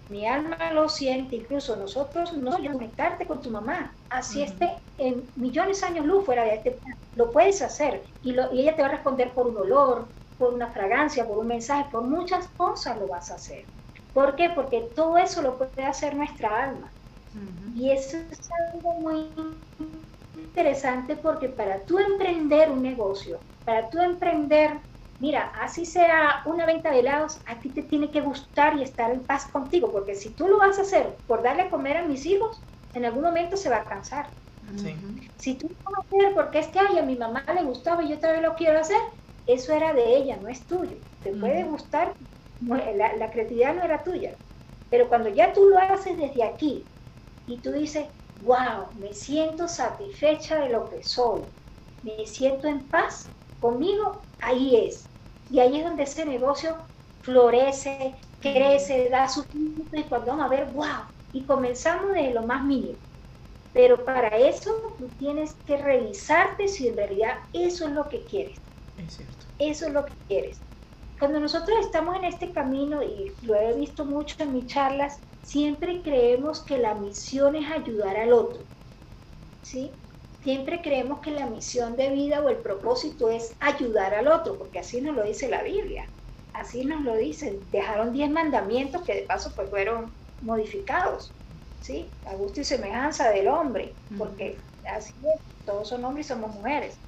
C: mi alma lo siente, incluso nosotros no conectarte con tu mamá, así esté en millones de años luz fuera de este plan, lo puedes hacer y, lo, y ella te va a responder por un olor, por una fragancia, por un mensaje, por muchas cosas lo vas a hacer. ¿Por qué? Porque todo eso lo puede hacer nuestra alma. Y eso es algo muy interesante porque para tú emprender un negocio, para tú emprender, mira, así sea una venta de helados, a ti te tiene que gustar y estar en paz contigo, porque si tú lo vas a hacer por darle a comer a mis hijos, en algún momento se va a cansar. Si tú lo vas a hacer porque es que a mi mamá le gustaba y yo también lo quiero hacer, eso era de ella, no es tuyo. Te puede gustar, la, la creatividad no era tuya. Pero cuando ya tú lo haces desde aquí, y tú dices, wow, me siento satisfecha de lo que soy, me siento en paz conmigo, ahí es. Y ahí es donde ese negocio florece, crece, da su tiempo y cuando vamos a ver, wow, y comenzamos desde lo más mínimo. Pero para eso tú tienes que revisarte si en realidad eso es lo que quieres. Es cierto. Eso es lo que quieres. Cuando nosotros estamos en este camino, y lo he visto mucho en mis charlas, siempre creemos que la misión es ayudar al otro. ¿sí? Siempre creemos que la misión de vida o el propósito es ayudar al otro, porque así nos lo dice la Biblia. Así nos lo dicen. Dejaron diez mandamientos que de paso pues fueron modificados. ¿sí? A gusto y semejanza del hombre, porque así es, todos son hombres y somos mujeres.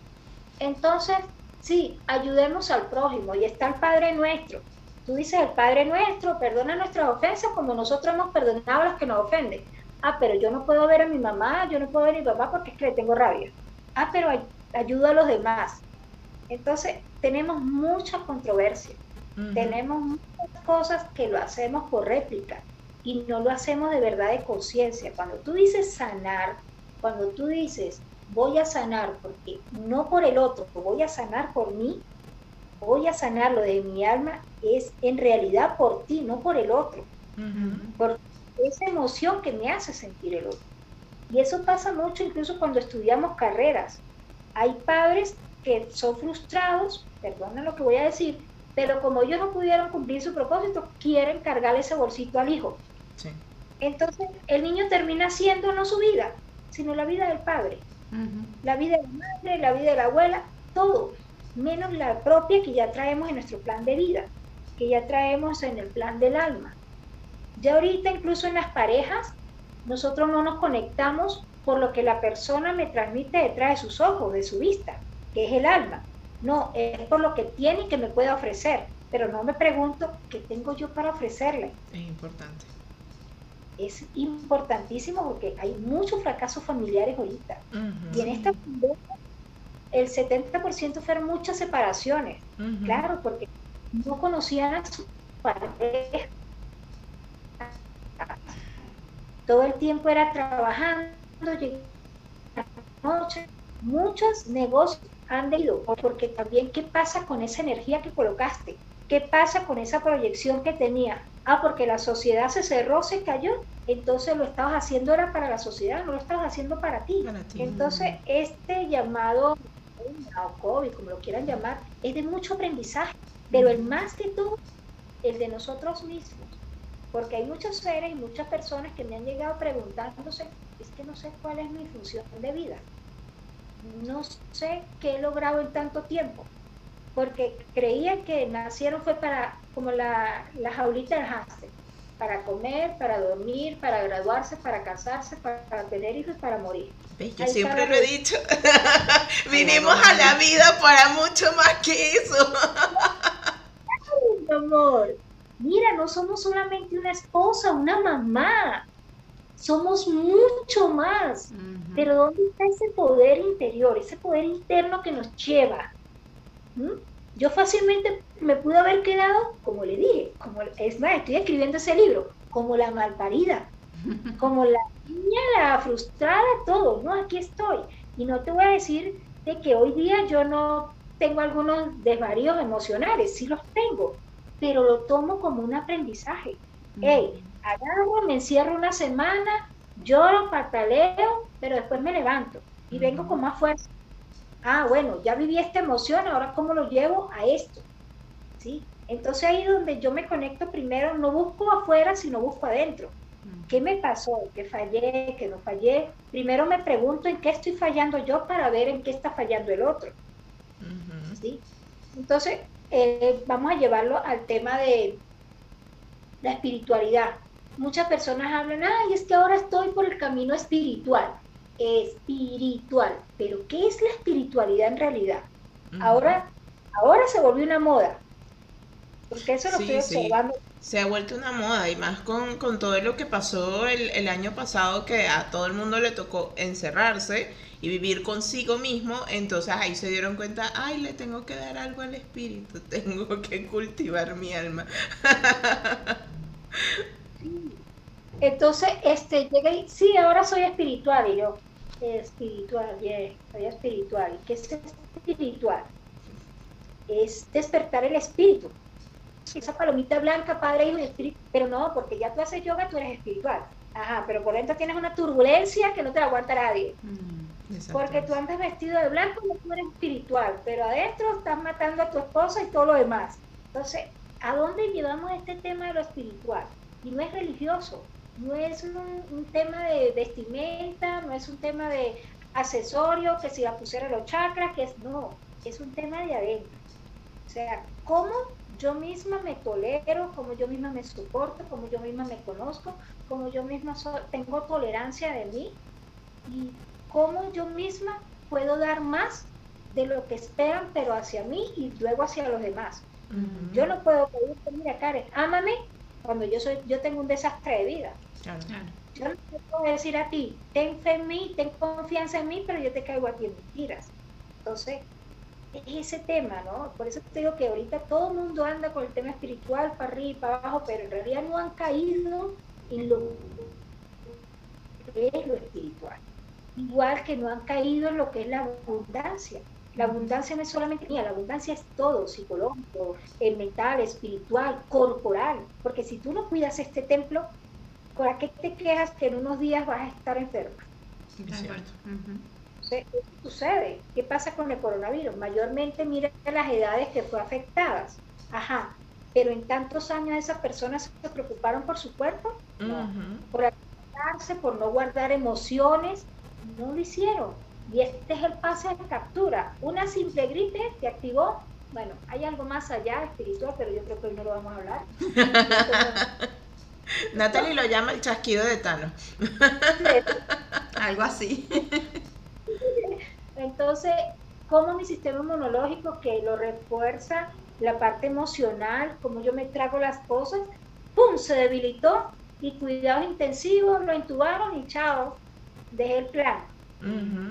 C: Entonces, sí, ayudemos al prójimo y está el Padre nuestro. Tú dices, el Padre nuestro perdona nuestras ofensas como nosotros hemos perdonado a los que nos ofenden. Ah, pero yo no puedo ver a mi mamá, yo no puedo ver a mi papá porque es que le tengo rabia. Ah, pero ayudo a los demás. Entonces, tenemos mucha controversia. Tenemos muchas cosas que lo hacemos por réplica y no lo hacemos de verdad de conciencia. Cuando tú dices sanar, cuando tú dices voy a sanar porque no por el otro, voy a sanar por mí, voy a sanar lo de mi alma, es en realidad por ti, no por el otro. Por esa emoción que me hace sentir el otro. Y eso pasa mucho incluso cuando estudiamos carreras. Hay padres que son frustrados, perdona lo que voy a decir, pero como ellos no pudieron cumplir su propósito, quieren cargarle ese bolsito al hijo. Entonces, el niño termina siendo no su vida, sino la vida del padre, la vida de la madre, la vida de la abuela, todo menos la propia que ya traemos en nuestro plan de vida, que ya traemos en el plan del alma. Ya ahorita incluso en las parejas, nosotros no nos conectamos por lo que la persona me transmite detrás de sus ojos, de su vista, que es el alma. No, es por lo que tiene y que me puede ofrecer, pero no me pregunto qué tengo yo para ofrecerle.
B: Es importante.
C: Es importantísimo porque hay muchos fracasos familiares ahorita. Y en esta el 70% fueron muchas separaciones. Claro, porque no conocían a su pareja. Todo el tiempo era trabajando, noche. Muchos negocios han ido, porque también, ¿qué pasa con esa energía que colocaste? ¿Qué pasa con esa proyección que tenía? Ah, porque la sociedad se cerró, se cayó. Entonces lo estabas haciendo era para la sociedad, no lo estabas haciendo para ti. Para ti. Entonces, este llamado o COVID, como lo quieran llamar, es de mucho aprendizaje, pero el más que todo, el de nosotros mismos. Porque hay muchos seres y muchas personas que me han llegado preguntándose, es que no sé cuál es mi función de vida. No sé qué he logrado en tanto tiempo. Porque creían que nacieron fue para, como la, la jaulita del hámster, para comer, para dormir, para graduarse, para casarse, para, tener hijos, para morir.
B: Yo siempre lo he dicho. Vinimos a la vida para mucho más que eso.
C: Ay, amor. Mira, no somos solamente una esposa, una mamá. Somos mucho más. Pero ¿dónde está ese poder interior, ese poder interno que nos lleva? ¿Mm? yo fácilmente me pude haber quedado, como le dije, como es más, estoy escribiendo ese libro, como la malparida, como la niña, la frustrada, todo, ¿no? Aquí estoy. Y no te voy a decir de que hoy día yo no tengo algunos desvaríos emocionales, sí los tengo, pero lo tomo como un aprendizaje. Hey, agarro, me encierro una semana, lloro, pataleo, pero después me levanto y vengo con más fuerza. Ah, bueno, ya viví esta emoción, ahora cómo lo llevo a esto. ¿Sí? Entonces ahí donde yo me conecto primero, no busco afuera, sino busco adentro. ¿Qué me pasó? ¿Qué fallé? ¿Qué no fallé? Primero me pregunto en qué estoy fallando yo para ver en qué está fallando el otro. ¿Sí? Entonces, eh, vamos a llevarlo al tema de la espiritualidad. Muchas personas hablan, ay, es que ahora estoy por el camino espiritual. Espiritual. Pero ¿qué es la espiritualidad en realidad? Ahora, ahora se volvió una moda. Porque eso lo estoy observando
B: se ha vuelto una moda y más con, todo lo que pasó el, año pasado que a todo el mundo le tocó encerrarse y vivir consigo mismo, entonces ahí se dieron cuenta, ay, le tengo que dar algo al espíritu, tengo que cultivar mi alma.
C: Entonces, este, llega y, sí, ahora soy espiritual, y yo, espiritual, bien, soy espiritual. ¿Qué es espiritual? Es despertar el espíritu esa palomita blanca, Padre, Hijo y Espíritu, pero no, porque ya tú haces yoga, tú eres espiritual. Ajá, pero por dentro tienes una turbulencia que no te la aguanta nadie. Mm, porque tú andas vestido de blanco y tú eres espiritual, pero adentro estás matando a tu esposa y todo lo demás. Entonces, ¿a dónde llevamos este tema de lo espiritual? Y no es religioso, no es un, un tema de vestimenta, no es un tema de accesorio, que si la pusiera los chakras, que es, no, es un tema de adentro. O sea, ¿cómo yo misma me tolero, como yo misma me soporto, como yo misma me conozco, como yo misma tengo tolerancia de mí y cómo yo misma puedo dar más de lo que esperan, pero hacia mí y luego hacia los demás. Yo no puedo pedirte, mira Karen, ámame cuando yo soy, yo tengo un desastre de vida. Yo no te puedo decir a ti, ten fe en mí, ten confianza en mí, pero yo te caigo a ti en mentiras. Entonces, es ese tema, ¿no? Por eso te digo que ahorita todo el mundo anda con el tema espiritual para arriba y para abajo, pero en realidad no han caído en lo que es lo espiritual. Igual que no han caído en lo que es la abundancia. La abundancia no es solamente mía, la abundancia es todo, psicológico, mental, espiritual, corporal. Porque si tú no cuidas este templo, ¿para qué te quejas que en unos días vas a estar enferma? ¿qué sucede? ¿Qué pasa con el coronavirus? Mayormente mira las edades que fue afectadas. Ajá, pero en tantos años esas personas se preocuparon por su cuerpo, por alimentarse, por no guardar emociones, no lo hicieron. Y este es el pase de captura. Una simple gripe te activó. Bueno, hay algo más allá espiritual, pero yo creo que hoy no lo vamos a hablar.
B: Natalie lo llama el chasquido de Tano.
A: algo así.
C: Entonces, como mi sistema inmunológico que lo refuerza la parte emocional, como yo me trago las cosas, ¡pum! se debilitó y cuidados intensivos, lo intubaron y chao, dejé el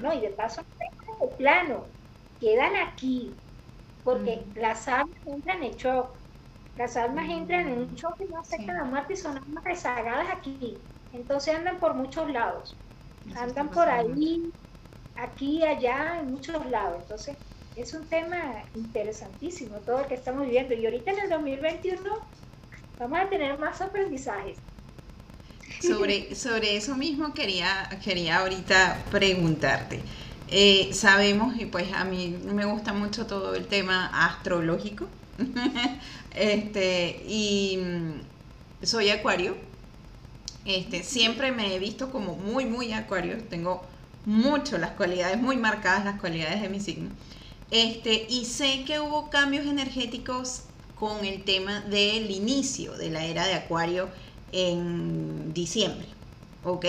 C: No, y de paso, el plano, quedan aquí, porque las almas entran en shock. Las almas entran en un shock y no aceptan la muerte y son almas rezagadas aquí. Entonces andan por muchos lados. andan por ahí, aquí, allá, en muchos lados. Entonces, es un tema interesantísimo todo lo que estamos viviendo. Y ahorita en el 2021 vamos a tener más aprendizajes.
A: Sobre, sobre eso mismo quería, quería ahorita preguntarte. Eh, sabemos, y pues a mí me gusta mucho todo el tema astrológico, este, y mm, soy acuario, este, siempre me he visto como muy, muy acuario, tengo mucho las cualidades, muy marcadas las cualidades de mi signo. Este, y sé que hubo cambios energéticos con el tema del inicio de la era de Acuario en diciembre, ¿ok?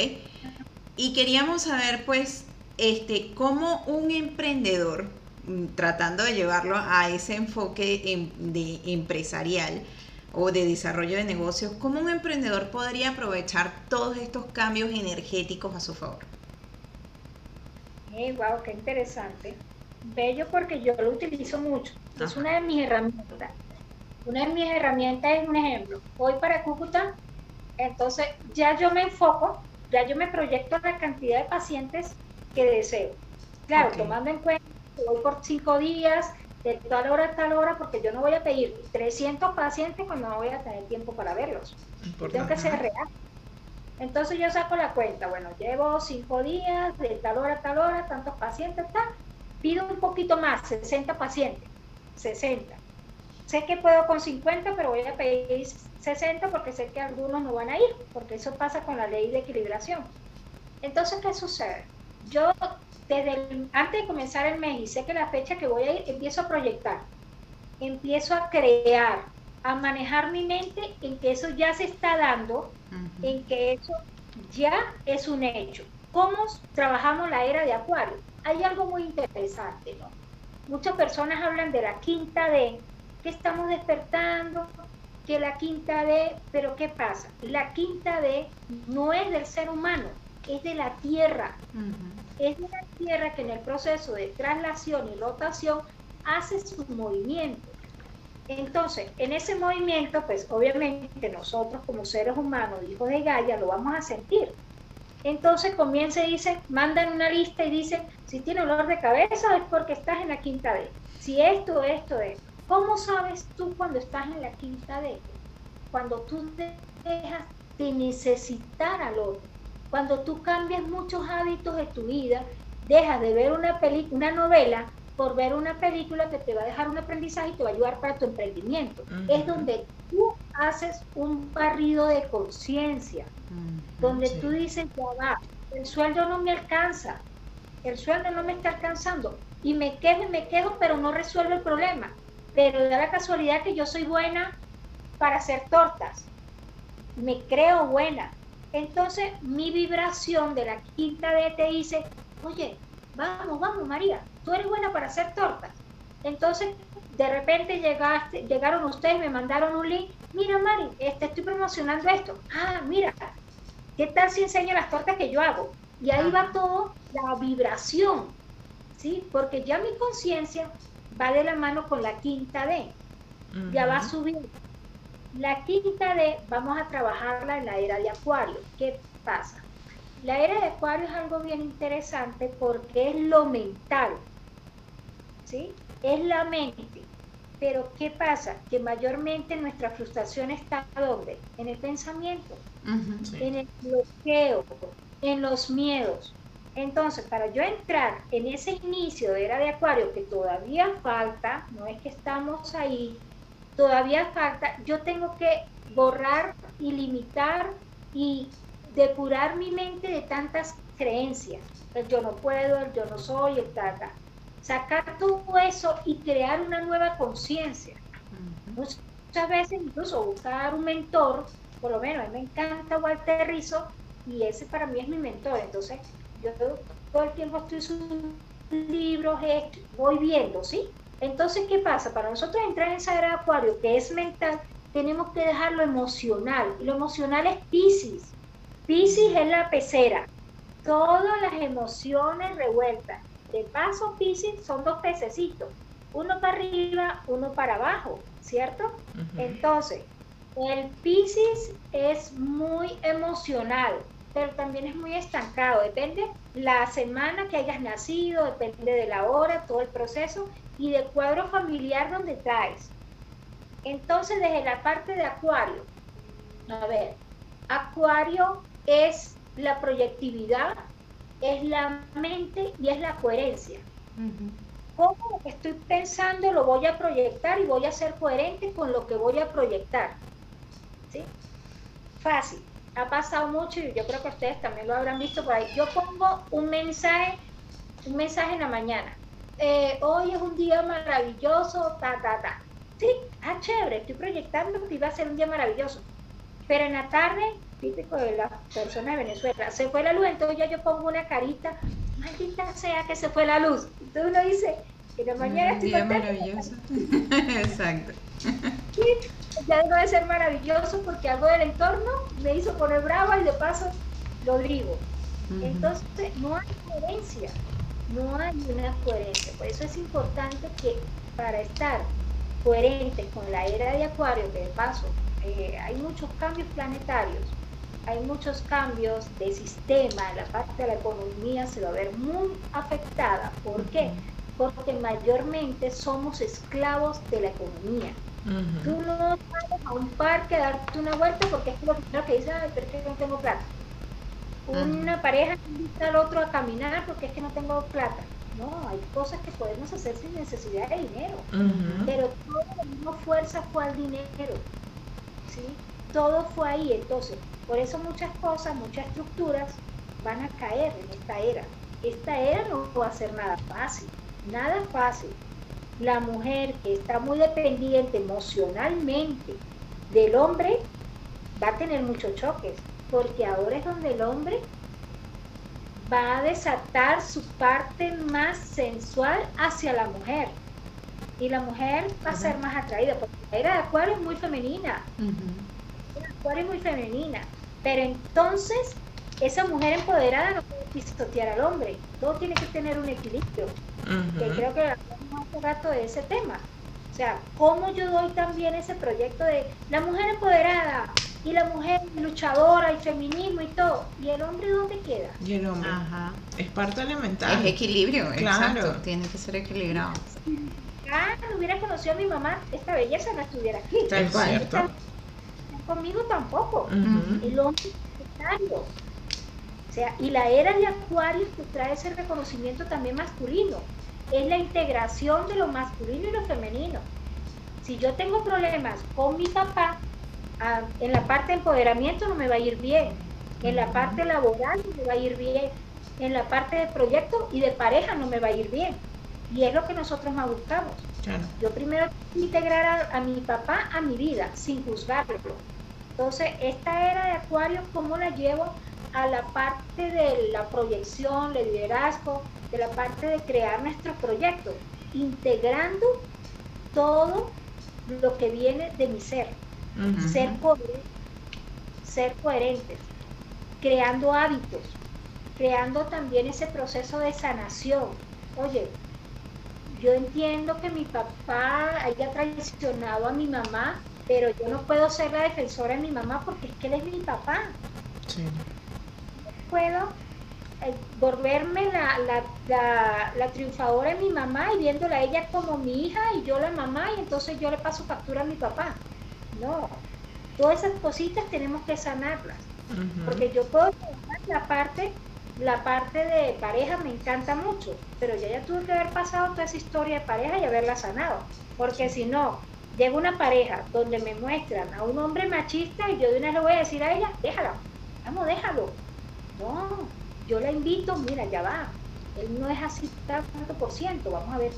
A: Y queríamos saber, pues, este, cómo un emprendedor, mm, tratando de llevarlo a ese enfoque em, de empresarial o de desarrollo de negocios, cómo un emprendedor podría aprovechar todos estos cambios energéticos a su favor
C: wow, qué interesante. Bello porque yo lo utilizo mucho. Es una de mis herramientas. Una de mis herramientas es un ejemplo. Voy para Cúcuta, entonces ya yo me enfoco, ya yo me proyecto la cantidad de pacientes que deseo. Claro, tomando en cuenta que voy por cinco días, de tal hora a tal hora, porque yo no voy a pedir 300 pacientes cuando no voy a tener tiempo para verlos. Tengo que ser real. Entonces yo saco la cuenta, bueno, llevo cinco días, de tal hora a tal hora, tantos pacientes, tal. Pido un poquito más, 60 pacientes, 60. Sé que puedo con 50, pero voy a pedir 60 porque sé que algunos no van a ir, porque eso pasa con la ley de equilibración. Entonces, ¿qué sucede? Yo, desde antes de comenzar el mes y sé que la fecha que voy a ir, empiezo a proyectar, empiezo a crear, a manejar mi mente en que eso ya se está dando, en que eso ya es un hecho. ¿Cómo trabajamos la era de Acuario? Hay algo muy interesante, ¿no? Muchas personas hablan de la quinta D, que estamos despertando, que la quinta D, pero ¿qué pasa? La quinta D no es del ser humano, es de la Tierra. Es de la Tierra que en el proceso de traslación y rotación hace su movimiento. Entonces, en ese movimiento, pues obviamente nosotros como seres humanos, hijos de Gaia, lo vamos a sentir. Entonces comienza y dice, mandan una lista y dicen, si tiene olor de cabeza es porque estás en la quinta D. Si esto, esto, esto. ¿Cómo sabes tú cuando estás en la quinta D? Cuando tú dejas de necesitar al otro. Cuando tú cambias muchos hábitos de tu vida, dejas de ver una, una novela por ver una película que te va a dejar un aprendizaje y te va a ayudar para tu emprendimiento. Es donde tú haces un barrido de conciencia, donde tú dices, ya va, el sueldo no me alcanza, el sueldo no me está alcanzando, y me quejo y me quejo, pero no resuelve el problema. Pero da la casualidad que yo soy buena para hacer tortas, me creo buena. Entonces mi vibración de la quinta D te dice, oye, vamos, vamos María, tú eres buena para hacer tortas. Entonces, de repente llegaste, llegaron ustedes, me mandaron un link. Mira, Mari, este, estoy promocionando esto. Ah, mira, ¿qué tal si enseño las tortas que yo hago? Y ahí va todo la vibración, ¿sí? Porque ya mi conciencia va de la mano con la quinta D. Ya va a subir. La quinta D vamos a trabajarla en la era de Acuario. ¿Qué pasa? La era de Acuario es algo bien interesante porque es lo mental, ¿sí? Es la mente. Pero ¿qué pasa? Que mayormente nuestra frustración está ¿dónde? En el pensamiento, en el bloqueo, en los miedos. Entonces, para yo entrar en ese inicio de era de Acuario, que todavía falta, no es que estamos ahí, todavía falta, yo tengo que borrar y limitar y depurar mi mente de tantas creencias. El yo no puedo, el yo no soy, el tata. Sacar todo eso y crear una nueva conciencia. Muchas veces incluso buscar un mentor, por lo menos a mí me encanta Walter Rizzo y ese para mí es mi mentor. Entonces yo todo el tiempo estoy sus libros, voy viendo, ¿sí? Entonces, ¿qué pasa? Para nosotros entrar en de acuario que es mental, tenemos que dejar lo emocional. Y lo emocional es Pisces. Piscis es la pecera, todas las emociones revueltas. De paso, Piscis son dos pececitos, uno para arriba, uno para abajo, ¿cierto? Entonces, el Piscis es muy emocional, pero también es muy estancado. Depende la semana que hayas nacido, depende de la hora, todo el proceso y del cuadro familiar donde traes. Entonces, desde la parte de Acuario, a ver, Acuario es la proyectividad, es la mente y es la coherencia. ¿Cómo lo que estoy pensando lo voy a proyectar y voy a ser coherente con lo que voy a proyectar? ¿Sí? Fácil. Ha pasado mucho y yo creo que ustedes también lo habrán visto por ahí. Yo pongo un mensaje, un mensaje en la mañana. Eh, hoy es un día maravilloso, ta, ta, ta. Sí, ah, chévere, estoy proyectando que iba a ser un día maravilloso. Pero en la tarde típico de las personas de Venezuela. Se fue la luz, entonces ya yo pongo una carita, maldita sea que se fue la luz. Entonces uno dice, que la mañana estoy
A: día maravilloso. Exacto.
C: Debe de ser maravilloso porque algo del entorno me hizo poner brava y de paso lo digo. Entonces no hay coherencia, no hay una coherencia. Por eso es importante que para estar coherente con la era de Acuario, que de paso eh, hay muchos cambios planetarios, hay muchos cambios de sistema, la parte de la economía se va a ver muy afectada. ¿Por qué? Porque mayormente somos esclavos de la economía. Tú no vas a un parque a darte una vuelta porque es lo primero que dicen, pero es que no tengo plata. una pareja invita al otro a caminar porque es que no tengo plata. No, hay cosas que podemos hacer sin necesidad de dinero. Pero todo la misma fuerza fue al dinero. ¿sí? Todo fue ahí. Entonces, por eso muchas cosas, muchas estructuras van a caer en esta era. Esta era no va a ser nada fácil. Nada fácil. La mujer que está muy dependiente emocionalmente del hombre va a tener muchos choques, porque ahora es donde el hombre va a desatar su parte más sensual hacia la mujer. Y la mujer va a ser más atraída, porque la era de Acuario es muy femenina. Acuario es muy femenina. Pero entonces, esa mujer empoderada no puede pisotear al hombre. Todo tiene que tener un equilibrio. Que creo que hace rato de ese tema. O sea, cómo yo doy también ese proyecto de la mujer empoderada, y la mujer luchadora y feminismo y todo. ¿Y el hombre dónde queda?
B: Y el hombre. Ajá. Es parte elemental.
A: Es equilibrio, claro. exacto. Tiene que ser equilibrado.
C: Ah, no hubiera conocido a mi mamá, esta belleza no estuviera aquí.
B: Es cierto.
C: Conmigo tampoco. El hombre es O sea, y la era de Acuario que trae ese reconocimiento también masculino. Es la integración de lo masculino y lo femenino. Si yo tengo problemas con mi papá, en la parte de empoderamiento no me va a ir bien, en la parte laboral no me va a ir bien, en la parte de proyecto y de pareja no me va a ir bien. Y es lo que nosotros más buscamos. Yo primero integrar a, mi papá a mi vida sin juzgarlo. Entonces, esta era de Acuario, ¿cómo la llevo a la parte de la proyección, el liderazgo, de la parte de crear nuestro proyecto? Integrando todo lo que viene de mi ser ser, coherentes, ser coherentes, creando hábitos, creando también ese proceso de sanación. Oye, yo entiendo que mi papá haya traicionado a mi mamá, pero yo no puedo ser la defensora de mi mamá porque es que él es mi papá. No puedo eh, volverme la, la, la, triunfadora de mi mamá y viéndola a ella como mi hija y yo la mamá y entonces yo le paso factura a mi papá. No, todas esas cositas tenemos que sanarlas. Porque yo puedo la parte, la parte de pareja me encanta mucho, pero ya ya tuve que haber pasado toda esa historia de pareja y haberla sanado. Porque si no, llega una pareja donde me muestran a un hombre machista y yo de una vez le voy a decir a ella, déjala, vamos, déjalo. No, yo la invito, mira, ya va. Él no es así tanto por ciento, vamos a ver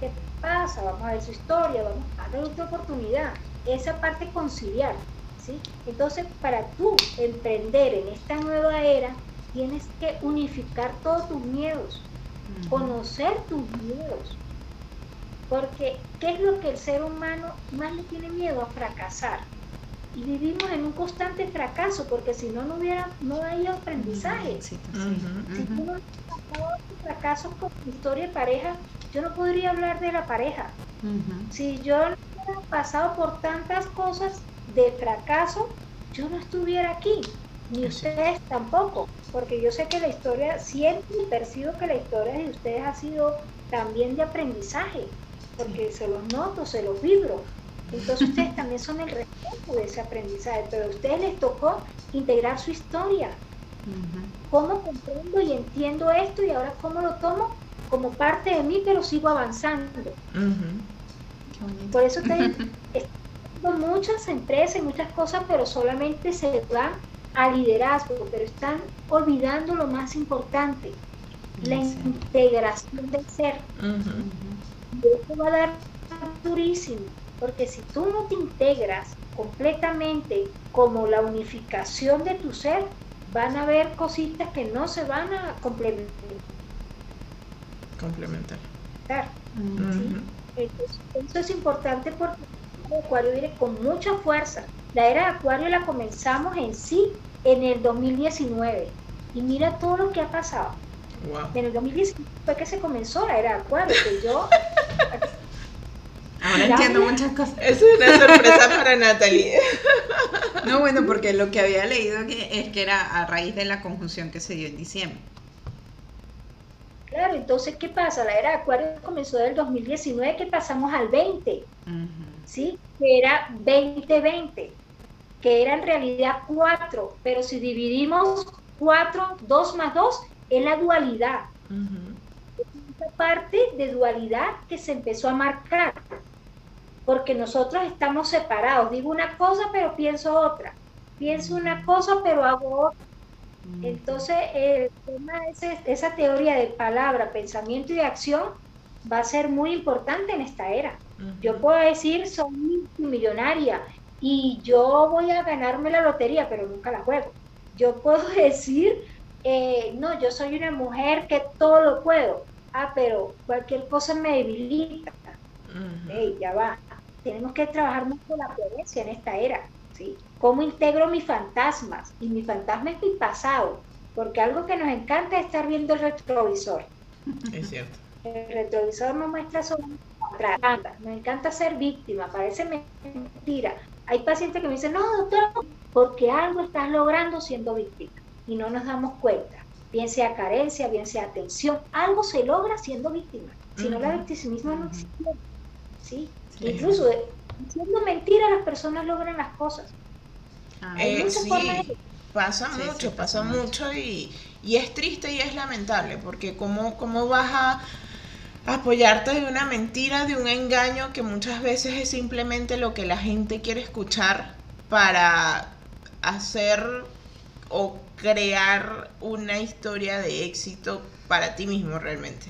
C: qué pasa, vamos a ver su historia, vamos a darle otra oportunidad esa parte conciliar. ¿sí? Entonces, para tú emprender en esta nueva era, tienes que unificar todos tus miedos, conocer tus miedos. Porque, ¿qué es lo que el ser humano más le tiene miedo a fracasar? Y vivimos en un constante fracaso, porque si no, no hubiera, no hay aprendizaje. Si tú no fracasos con tu historia de pareja, yo no podría hablar de la pareja. Si yo pasado por tantas cosas de fracaso, yo no estuviera aquí, ni ustedes tampoco, porque yo sé que la historia, siempre percibo que la historia de ustedes ha sido también de aprendizaje, porque se los noto, se los vibro. Entonces ustedes también son el reflejo de ese aprendizaje, pero a ustedes les tocó integrar su historia. ¿Cómo comprendo y entiendo esto y ahora cómo lo tomo como parte de mí, pero sigo avanzando? Por eso te muchas empresas y muchas cosas, pero solamente se van a liderazgo, pero están olvidando lo más importante, la integración del ser. Y eso va a dar durísimo, porque si tú no te integras completamente como la unificación de tu ser, van a haber cositas que no se van a complementar.
B: Complementar.
C: Entonces, eso es importante porque el Acuario viene con mucha fuerza. La era de Acuario la comenzamos en sí en el 2019. Y mira todo lo que ha pasado. En el 2019 fue que se comenzó la era de Acuario, que yo...
A: Ahora entiendo muchas cosas.
B: Es una sorpresa para Natalie.
A: No, bueno, porque lo que había leído es que era a raíz de la conjunción que se dio en diciembre.
C: Claro, entonces, ¿qué pasa? La era de Acuario comenzó del 2019, que pasamos al 20, ¿sí? Que era 2020, que era en realidad 4, pero si dividimos cuatro, dos más dos, es la dualidad. Esa parte de dualidad que se empezó a marcar, porque nosotros estamos separados. Digo una cosa, pero pienso otra. Pienso una cosa, pero hago otra. Entonces, el tema esa teoría de palabra, pensamiento y acción va a ser muy importante en esta era. Yo puedo decir, soy millonaria y yo voy a ganarme la lotería, pero nunca la juego. Yo puedo decir, eh, no, yo soy una mujer que todo lo puedo. Ah, pero cualquier cosa me debilita. ya va. Tenemos que trabajar mucho la coherencia en esta era. ¿sí? ¿Cómo integro mis fantasmas? Y mi fantasma es mi pasado. Porque algo que nos encanta es estar viendo el retrovisor.
B: Es cierto.
C: El retrovisor nos muestra solo nos encanta ser víctima, parece mentira. Hay pacientes que me dicen, no, doctor, porque algo estás logrando siendo víctima y no nos damos cuenta. Bien sea carencia, bien sea atención, algo se logra siendo víctima. Si no, la victimismo no existe. ¿sí? Incluso siendo mentira, las personas logran las cosas.
B: Ah. Eh, sí, pasa mucho, pasa mucho y, y, es triste y es lamentable porque cómo, cómo vas a apoyarte de una mentira, de un engaño que muchas veces es simplemente lo que la gente quiere escuchar para hacer o crear una historia de éxito para ti mismo realmente.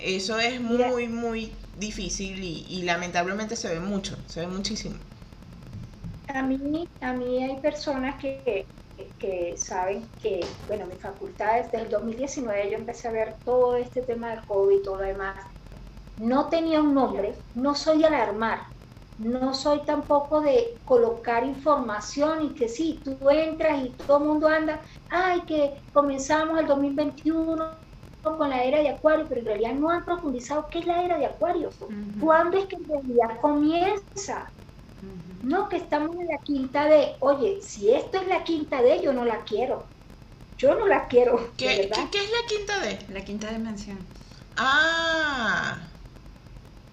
B: Eso es muy, muy difícil y, lamentablemente se ve mucho, se ve muchísimo.
C: A mí, a mí hay personas que, que saben que, bueno, mi facultad desde el 2019 yo empecé a ver todo este tema del COVID y todo lo demás. No tenía un nombre, no soy de alarmar, no soy tampoco de colocar información y que sí, tú entras y todo el mundo anda, ay, que comenzamos el 2021 con la era de Acuario, pero en realidad no han profundizado qué es la era de Acuario, cuándo es que en realidad comienza, no, que estamos en la quinta de, oye, si esto es la quinta de, yo no la quiero. Yo no la quiero.
B: ¿Qué, es la quinta de?
A: La quinta dimensión.
B: Ah.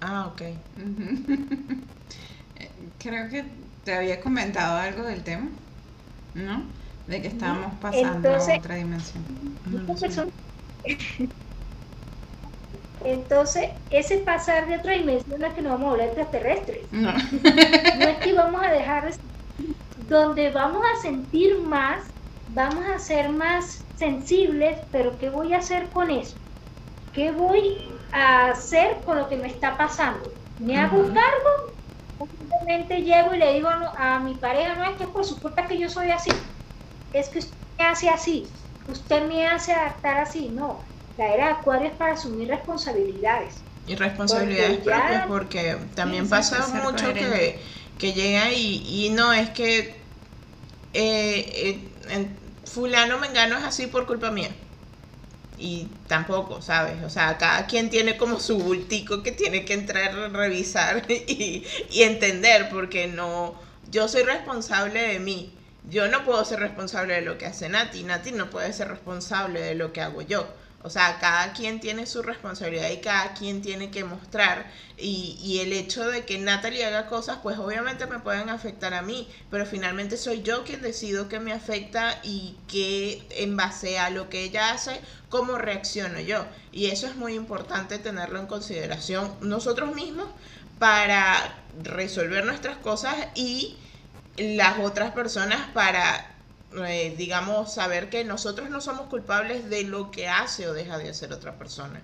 B: Ah, ok.
A: Creo que te había comentado algo del tema, ¿no? De que estábamos pasando a otra dimensión.
C: Entonces, ese pasar de otra dimensión no es que nos vamos a volver extraterrestres. No. no es que vamos a dejar de donde vamos a sentir más, vamos a ser más sensibles, pero ¿qué voy a hacer con eso? ¿Qué voy a hacer con lo que me está pasando? ¿Me hago un cargo? simplemente llego y le digo a, mi pareja, no es que por su culpa que yo soy así, es que usted me hace así, usted me hace adaptar así, no, la era de Acuario es para asumir responsabilidades.
B: Y responsabilidades propias, porque también pasa mucho que, que, llega y, y, no es que eh, eh, fulano mengano es así por culpa mía. Y tampoco, ¿sabes? O sea, cada quien tiene como su bultico que tiene que entrar, revisar y, y entender, porque no, yo soy responsable de mí. Yo no puedo ser responsable de lo que hace Nati. Nati no puede ser responsable de lo que hago yo. O sea, cada quien tiene su responsabilidad y cada quien tiene que mostrar. Y, y, el hecho de que Natalie haga cosas, pues obviamente me pueden afectar a mí, pero finalmente soy yo quien decido que me afecta y que en base a lo que ella hace, cómo reacciono yo. Y eso es muy importante tenerlo en consideración nosotros mismos para resolver nuestras cosas y las otras personas para eh, digamos, saber que nosotros no somos culpables de lo que hace o deja de hacer otra persona.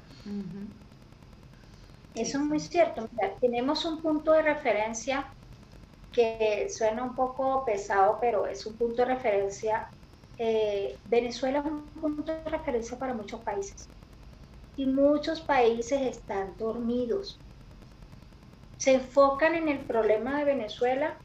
C: Eso es muy cierto. tenemos un punto de referencia que suena un poco pesado, pero es un punto de referencia. Eh, Venezuela es un punto de referencia para muchos países. Y muchos países están dormidos. Se enfocan en el problema de Venezuela,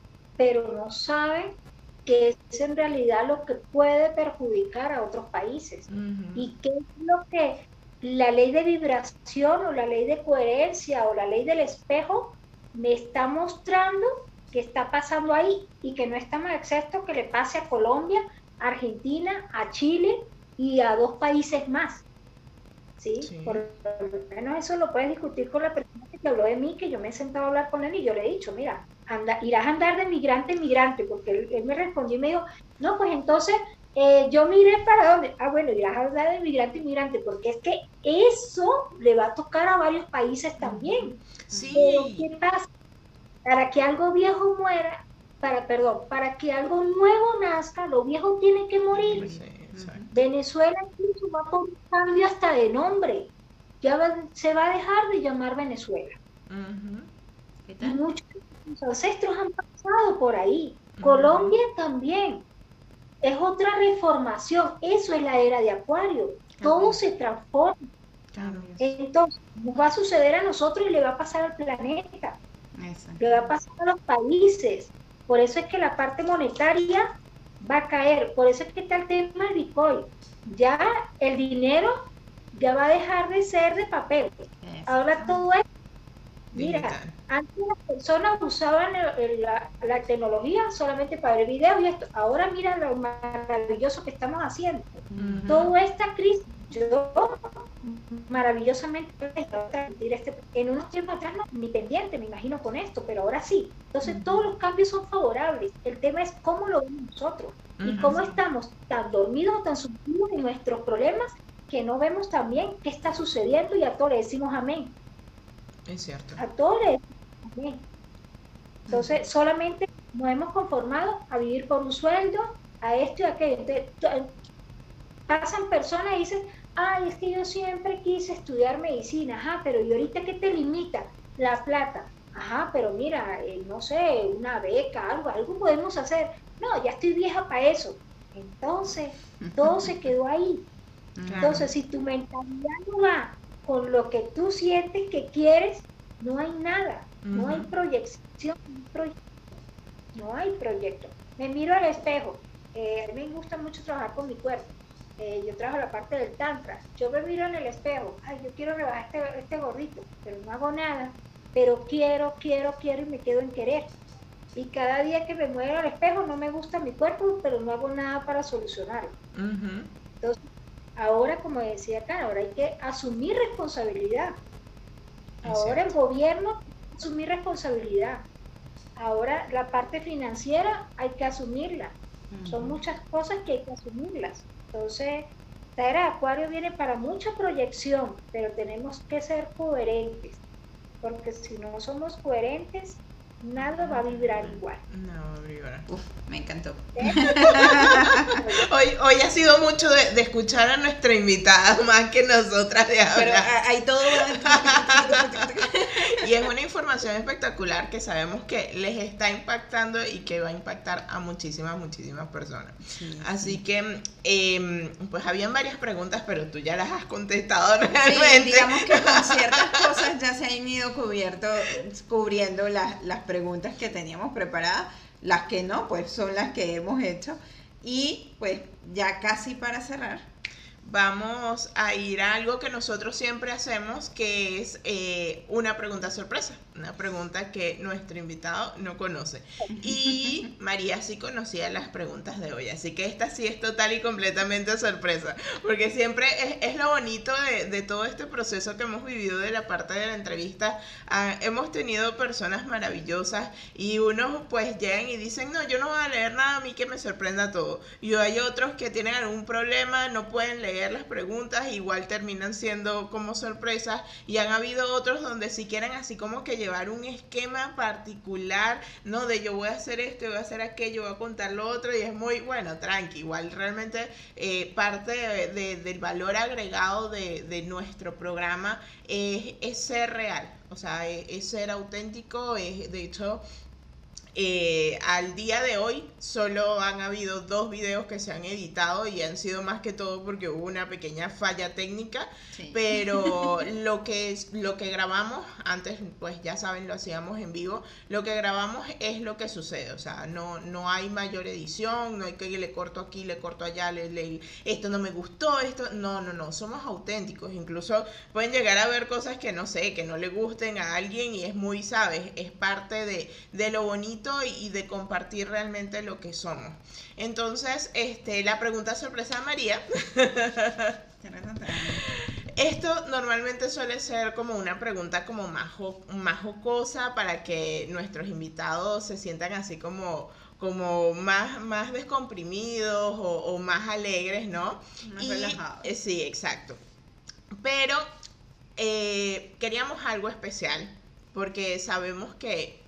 C: pero no saben que es en realidad lo que puede perjudicar a otros países y qué es lo que la ley de vibración o la ley de coherencia o la ley del espejo me está mostrando que está pasando ahí y que no estamos excepto que le pase a Colombia, Argentina, a Chile y a dos países más. ¿Sí? Por lo menos eso lo puedes discutir con la persona que habló de mí, que yo me he sentado a hablar con él y yo le he dicho, mira, irás a andar de migrante en migrante, porque él, me respondió y me dijo, no, pues entonces eh, yo miré para dónde. Ah, bueno, vas a hablar de migrante inmigrante, porque es que eso le va a tocar a varios países también.
B: Sí.
C: Pero, ¿qué pasa? Para que algo viejo muera, para, perdón, para que algo nuevo nazca, lo viejo tiene que morir.
B: Sí.
C: Venezuela incluso va por un cambio hasta de nombre. Ya va- se va a dejar de llamar Venezuela. Muchos de nuestros ancestros han pasado por ahí. Colombia también. Es otra reformación. Eso es la era de Acuario. Todo se transforma.
B: Claro.
C: Entonces, nos va a suceder a nosotros y le va a pasar al planeta.
A: Exacto.
C: le va a pasar a los países. Por eso es que la parte monetaria va a caer. Por eso es que está el tema del Bitcoin. Ya el dinero ya va a dejar de ser de papel. Ahora todo es, mira, antes las personas usaban la, la tecnología solamente para ver videos y esto. Ahora mira lo maravilloso que estamos haciendo.
B: Ujú.
C: Toda esta crisis, yo maravillosamente transmitir este, en unos tiempos atrás no, ni pendiente, me imagino con esto, pero ahora sí. Entonces todos los cambios son favorables. El tema es cómo lo vemos nosotros y
B: Ujú.
C: cómo estamos tan dormidos tan sumidos en nuestros problemas que no vemos también qué está sucediendo y a todos le decimos amén.
B: Es cierto.
C: A todos le decimos amén. Entonces solamente nos hemos conformado a vivir por un sueldo, a esto y a aquello. Entonces, pasan personas y dicen, ay, es que yo siempre quise estudiar medicina, ajá, pero ¿y ahorita qué te limita? La plata. Ajá, pero mira, eh, no sé, una beca, algo, algo podemos hacer. No, ya estoy vieja para eso. Entonces, todo se quedó ahí. Entonces, si tu mentalidad no va con lo que tú sientes que quieres, no hay nada, no hay proyección, no hay proyecto. No hay proyecto. Me miro al espejo. eh, a mí me gusta mucho trabajar con mi cuerpo. Eh, yo trabajo la parte del tantra. Yo me miro en el espejo. Ay, yo quiero rebajar este, este gordito, pero no hago nada. Pero quiero, quiero, quiero y me quedo en querer. Y cada día que me muero al espejo no me gusta mi cuerpo, pero no hago nada para solucionarlo. Entonces, ahora, como decía acá, ahora hay que asumir responsabilidad.
B: Es
C: Ahora el gobierno asumir responsabilidad. Ahora la parte financiera hay que asumirla. Son muchas cosas que hay que asumirlas. Entonces, esta era de Acuario viene para mucha proyección, pero tenemos que ser coherentes. Porque si no somos coherentes, nada va a vibrar igual.
B: No, Bribora.
A: Uf, me encantó.
B: Hoy, hoy ha sido mucho de, de escuchar a nuestra invitada más que nosotras de
A: Pero
B: hablar.
A: ah, hay todo.
B: Y es una información espectacular que sabemos que les está impactando y que va a impactar a muchísimas, muchísimas personas. Así que, em, pues habían varias preguntas, pero tú ya las has contestado
A: Sí,
B: realmente.
A: digamos que con ciertas cosas ya se han ido cubierto, cubriendo las, las preguntas que teníamos preparadas. Las que no, pues son las que hemos hecho. Y pues ya casi para cerrar.
B: Vamos a ir a algo que nosotros siempre hacemos, que es eh, una pregunta sorpresa, una pregunta que nuestro invitado no conoce. Y María sí conocía las preguntas de hoy, así que esta sí es total y completamente sorpresa, porque siempre es, es lo bonito de, de todo este proceso que hemos vivido de la parte de la entrevista. Ah, hemos tenido personas maravillosas y unos pues llegan y dicen, no, yo no voy a leer nada a mí que me sorprenda todo. Y hay otros que tienen algún problema, no pueden leer las preguntas, igual terminan siendo como sorpresas. Y han habido otros donde si quieren así como que llevar un esquema particular, no de yo voy a hacer esto, voy a hacer aquello, voy a contar lo otro, y es muy bueno, tranqui, igual realmente eh, parte de- de- del valor agregado de, nuestro programa es, es ser real, o sea, es, es ser auténtico, es, de hecho... Eh, al día de hoy solo han habido dos videos que se han editado y han sido más que todo porque hubo una pequeña falla técnica
A: Sí.
B: pero lo que es lo que grabamos antes pues ya saben lo hacíamos en vivo lo que grabamos es lo que sucede o sea no no hay mayor edición no hay que le corto aquí le corto allá le, le- esto no me gustó esto no no no somos auténticos incluso pueden llegar a ver cosas que no sé que no le gusten a alguien y es muy sabes es parte de, de lo bonito y, y de compartir realmente lo que somos entonces este la pregunta sorpresa de María Esto normalmente suele ser como una pregunta como más, más jocosa para que nuestros invitados se sientan así como, como más, más descomprimidos o, más alegres, ¿no?
A: Más relajados.
B: Eh, sí, exacto. Pero eh, queríamos algo especial porque sabemos que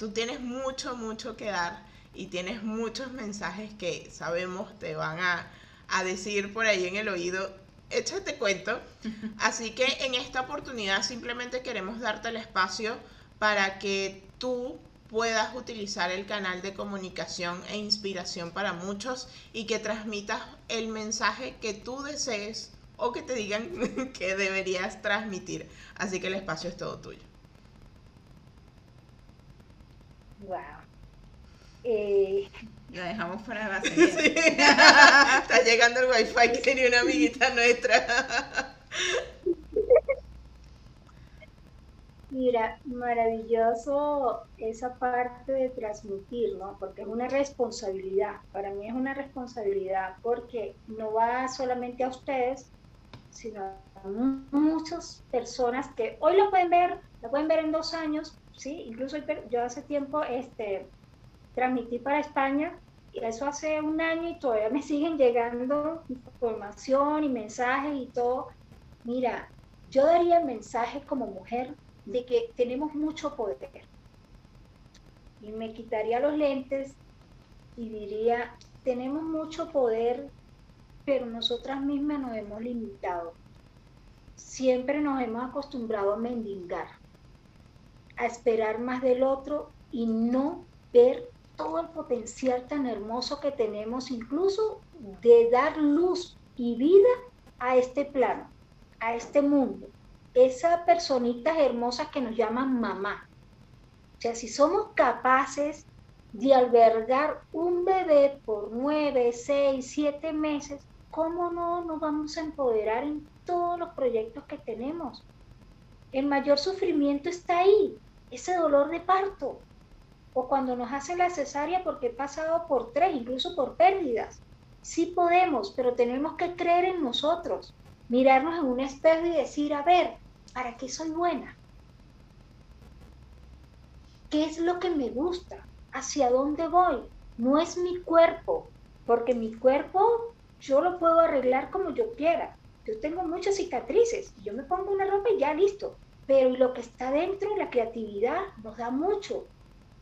B: tú tienes mucho, mucho que dar y tienes muchos mensajes que sabemos te van a, a decir por ahí en el oído échate cuento. Así que en esta oportunidad simplemente queremos darte el espacio para que tú puedas utilizar el canal de comunicación e inspiración para muchos y que transmitas el mensaje que tú desees o que te digan que deberías transmitir. Así que el espacio es todo tuyo.
C: Wow. Eh,
A: lo dejamos para la
B: sí. Está llegando el wifi que tenía una amiguita nuestra.
C: Mira, maravilloso esa parte de transmitir, ¿no? Porque es una responsabilidad. Para mí es una responsabilidad porque no va solamente a ustedes, sino a muchas personas que hoy lo pueden ver, lo pueden ver en dos años, ¿sí? Incluso yo hace tiempo este, transmití para España y eso hace un año y todavía me siguen llegando información y mensajes y todo. Mira, yo daría el mensaje como mujer de que tenemos mucho poder. Y me quitaría los lentes y diría, tenemos mucho poder, pero nosotras mismas nos hemos limitado. Siempre nos hemos acostumbrado a mendigar, a esperar más del otro y no ver todo el potencial tan hermoso que tenemos, incluso de dar luz y vida a este plano, a este mundo. Esas personitas hermosas que nos llaman mamá. O sea, si somos capaces de albergar un bebé por nueve, seis, siete meses, ¿cómo no nos vamos a empoderar en todos los proyectos que tenemos? El mayor sufrimiento está ahí, ese dolor de parto, o cuando nos hacen la cesárea porque he pasado por tres, incluso por pérdidas. Sí podemos, pero tenemos que creer en nosotros, mirarnos en un espejo y decir, a ver, ¿para qué soy buena? ¿Qué es lo que me gusta? ¿Hacia dónde voy? No es mi cuerpo, porque mi cuerpo yo lo puedo arreglar como yo quiera. Yo tengo muchas cicatrices, yo me pongo una ropa y ya listo. Pero lo que está dentro, la creatividad, nos da mucho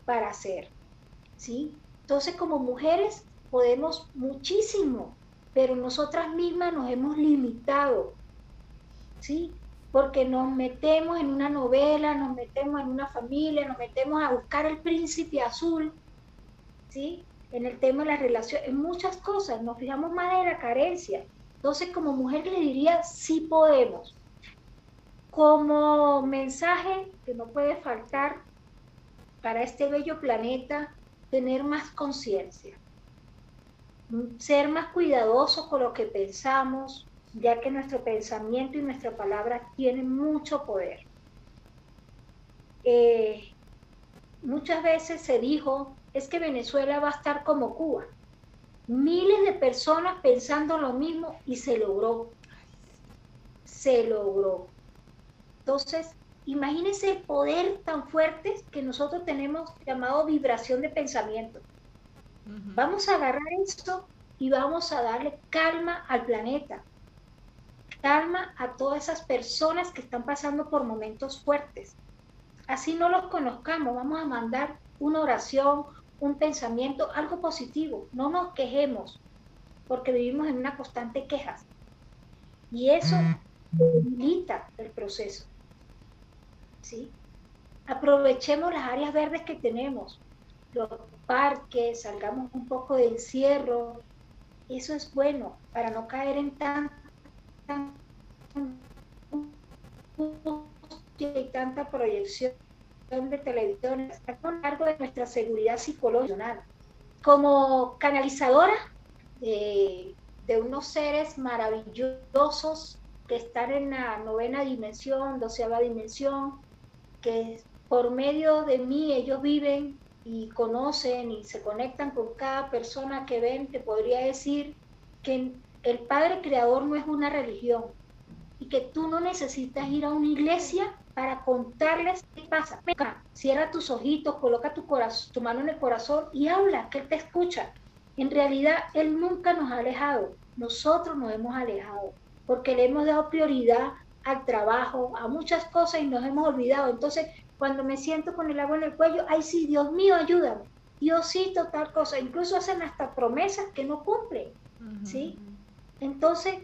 C: para hacer. ¿sí? Entonces, como mujeres podemos muchísimo, pero nosotras mismas nos hemos limitado, ¿sí? Porque nos metemos en una novela, nos metemos en una familia, nos metemos a buscar el príncipe azul, ¿sí? En el tema de la relación, en muchas cosas, nos fijamos más en la carencia. Entonces, como mujer le diría, sí podemos. Como mensaje que no puede faltar, para este bello planeta tener más conciencia, ser más cuidadosos con lo que pensamos, ya que nuestro pensamiento y nuestra palabra tienen mucho poder. Eh, muchas veces se dijo, es que Venezuela va a estar como Cuba. Miles de personas pensando lo mismo y se logró. Se logró. Entonces, Imagínense el poder tan fuerte que nosotros tenemos llamado vibración de pensamiento. Vamos a agarrar esto y vamos a darle calma al planeta, calma a todas esas personas que están pasando por momentos fuertes. Así no los conozcamos, vamos a mandar una oración, un pensamiento, algo positivo. No nos quejemos, porque vivimos en una constante queja. Y eso debilita el proceso. ¿Sí? Aprovechemos las áreas verdes que tenemos, los parques, salgamos un poco de encierro. Eso es bueno para no caer en tan, tanta proyección de televisión a lo largo de nuestra seguridad psicológica. Como canalizadora de, de unos seres maravillosos que están en la novena dimensión, doceava dimensión, que por medio de mí ellos viven y conocen y se conectan con cada persona que ven, te podría decir que el Padre Creador no es una religión y que tú no necesitas ir a una iglesia para contarles qué pasa. Cierra tus ojitos, coloca tu, corazón, tu mano en el corazón y habla, que Él te escucha. En realidad, Él nunca nos ha alejado, nosotros nos hemos alejado, porque le hemos dado prioridad al trabajo, a muchas cosas y nos hemos olvidado. Entonces, cuando me siento con el agua en el cuello, ay sí, Dios mío, ayúdame. Diosito, tal cosa. Incluso hacen hasta promesas que no cumplen. ¿Sí? Entonces,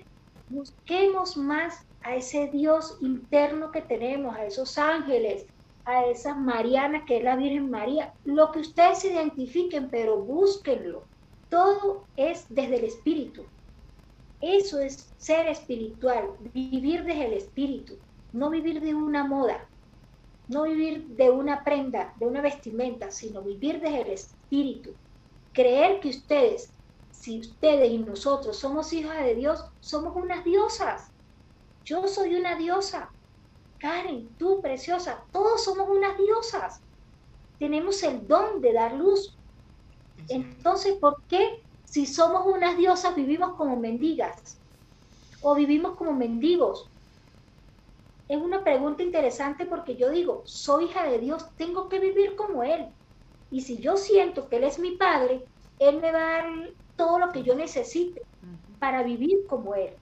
C: busquemos más a ese Dios interno que tenemos, a esos ángeles, a esas Marianas que es la Virgen María, lo que ustedes se identifiquen, pero búsquenlo. Todo es desde el espíritu. Eso es ser espiritual, vivir desde el espíritu, no vivir de una moda, no vivir de una prenda, de una vestimenta, sino vivir desde el espíritu. Creer que ustedes, si ustedes y nosotros somos hijas de Dios, somos unas diosas. Yo soy una diosa. Karen, tú preciosa, todos somos unas diosas. Tenemos el don de dar luz. Entonces, ¿por qué si somos unas diosas vivimos como mendigas? ¿O vivimos como mendigos? Es una pregunta interesante porque yo digo, soy hija de Dios, tengo que vivir como Él. Y si yo siento que Él es mi Padre, Él me va a dar todo lo que yo necesite para vivir como Él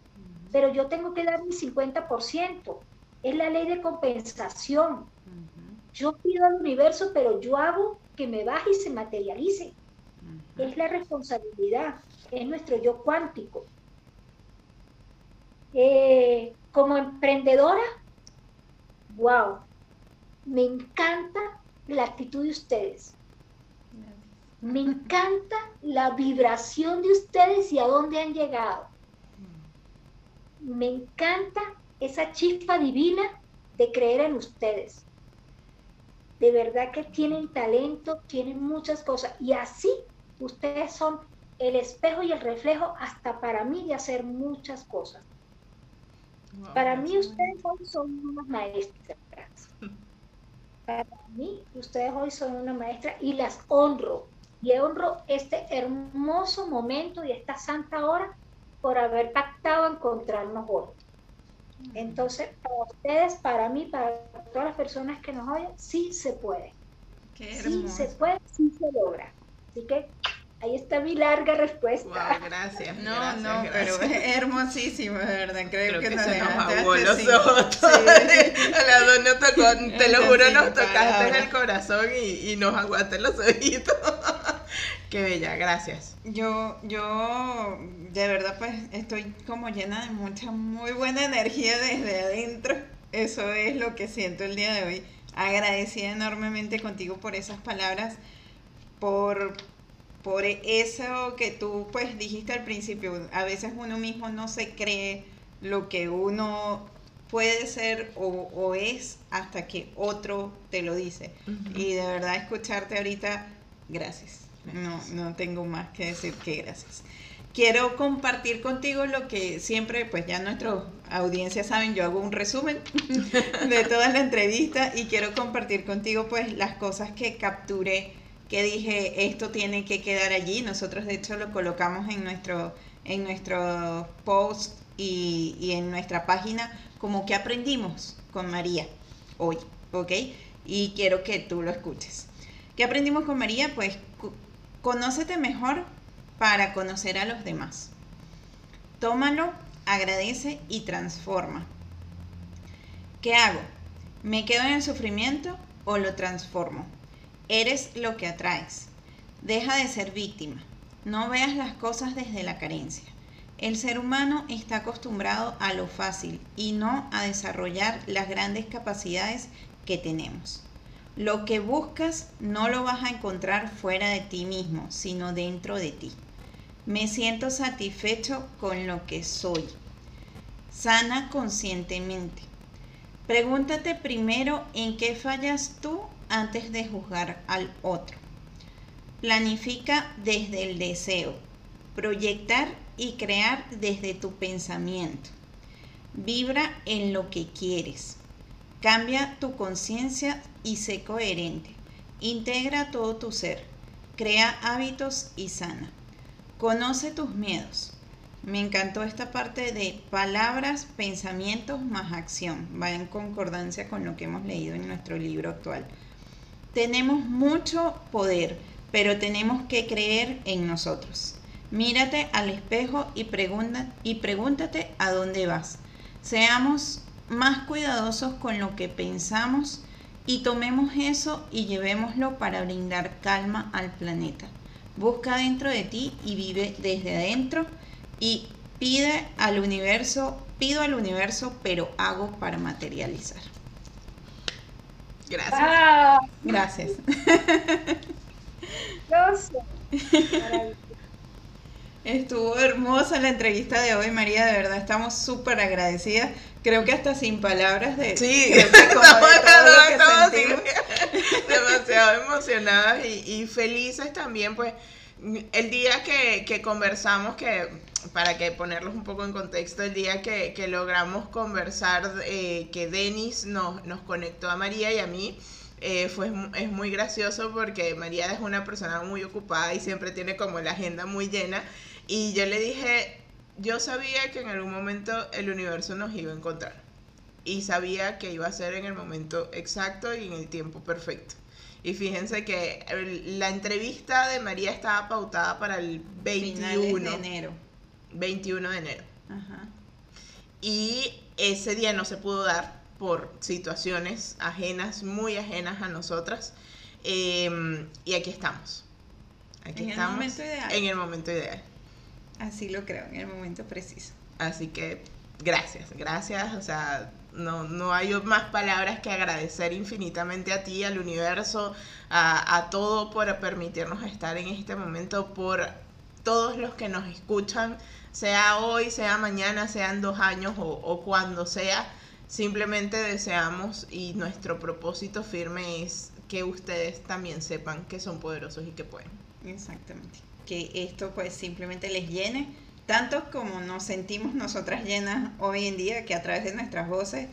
C: pero yo tengo que dar mi 50%. Es la ley de compensación. Yo pido al universo, pero yo hago que me baje y se materialice. Es la responsabilidad, es nuestro yo cuántico. Eh, como emprendedora, wow, me encanta la actitud de ustedes. Me encanta la vibración de ustedes y a dónde han llegado me encanta esa chispa divina de creer en ustedes. De verdad que tienen talento, tienen muchas cosas. Y así ustedes son el espejo y el reflejo hasta para mí de hacer muchas cosas. para mí ustedes hoy son unas maestras. Para mí ustedes hoy son una maestra y las honro. Y honro este hermoso momento y esta santa hora por haber pactado encontrarnos hoy. Entonces, para ustedes, para mí, para todas las personas que nos oyen, sí se puede. sí se puede, sí se logra. Así que ahí está mi larga respuesta.
B: gracias.
A: No, no, pero es hermosísimo, de verdad. Creo, que, nos
B: se nos aguó los ojos. Sí. A las dos nos tocó, te lo juro, nos tocaste en el corazón y, y nos aguaste los ojitos. Qué bella, gracias.
A: Yo, yo de verdad pues estoy como llena de mucha muy buena energía desde adentro. Eso es lo que siento el día de hoy. Agradecida enormemente contigo por esas palabras, por, por eso que tú pues dijiste al principio. A veces uno mismo no se cree lo que uno puede ser o, es hasta que otro te lo dice. Y de verdad escucharte ahorita, gracias. No, no tengo más que decir que gracias. Quiero compartir contigo lo que siempre, pues ya nuestra audiencia saben, yo hago un resumen de toda la entrevista y quiero compartir contigo pues las cosas que capturé, que dije, esto tiene que quedar allí. Nosotros de hecho lo colocamos en nuestro, en nuestro post y, y en nuestra página como que aprendimos con María hoy, ¿ok? Y quiero que tú lo escuches. ¿Qué aprendimos con María? Pues Conócete mejor para conocer a los demás. Tómalo, agradece y transforma. ¿Qué hago? ¿Me quedo en el sufrimiento o lo transformo? Eres lo que atraes. Deja de ser víctima. No veas las cosas desde la carencia. El ser humano está acostumbrado a lo fácil y no a desarrollar las grandes capacidades que tenemos. Lo que buscas no lo vas a encontrar fuera de ti mismo, sino dentro de ti. Me siento satisfecho con lo que soy. Sana conscientemente. Pregúntate primero en qué fallas tú antes de juzgar al otro. Planifica desde el deseo. Proyectar y crear desde tu pensamiento. Vibra en lo que quieres. Cambia tu conciencia y sé coherente. Integra todo tu ser. Crea hábitos y sana. Conoce tus miedos. Me encantó esta parte de palabras, pensamientos más acción. Va en concordancia con lo que hemos leído en nuestro libro actual. Tenemos mucho poder, pero tenemos que creer en nosotros. Mírate al espejo y, pregunta, y pregúntate a dónde vas. Seamos más cuidadosos con lo que pensamos y tomemos eso y llevémoslo para brindar calma al planeta. Busca dentro de ti y vive desde adentro y pide al universo, pido al universo, pero hago para materializar.
B: Gracias.
A: Gracias. Estuvo hermosa la entrevista de hoy, María. De verdad, estamos súper agradecidas. Creo que hasta sin palabras de.
B: Sí, estamos, demasiado emocionadas y, felices también, pues. El día que, conversamos, que para que ponerlos un poco en contexto, el día que, logramos conversar, eh, que Denis nos, nos conectó a María y a mí, eh, fue, es muy gracioso porque María es una persona muy ocupada y siempre tiene como la agenda muy llena. Y yo le dije, yo sabía que en algún momento el universo nos iba a encontrar. Y sabía que iba a ser en el momento exacto y en el tiempo perfecto. Y fíjense que la entrevista de María estaba pautada para el 21
A: de enero.
B: 21 de enero. Y ese día no se pudo dar por situaciones ajenas, muy ajenas a nosotras. Em, y aquí estamos.
A: Aquí estamos. El momento ideal.
B: En el momento ideal.
A: Así lo creo, en el momento preciso.
B: Así que gracias, gracias. O sea, no, no hay más palabras que agradecer infinitamente a ti, al universo, a, todo por permitirnos estar en este momento, por todos los que nos escuchan, sea hoy, sea mañana, sean dos años o, o cuando sea. Simplemente deseamos y nuestro propósito firme es que ustedes también sepan que son poderosos y que pueden.
A: Exactamente que esto pues simplemente les llene, tanto como nos sentimos nosotras llenas hoy en día, que a través de nuestras voces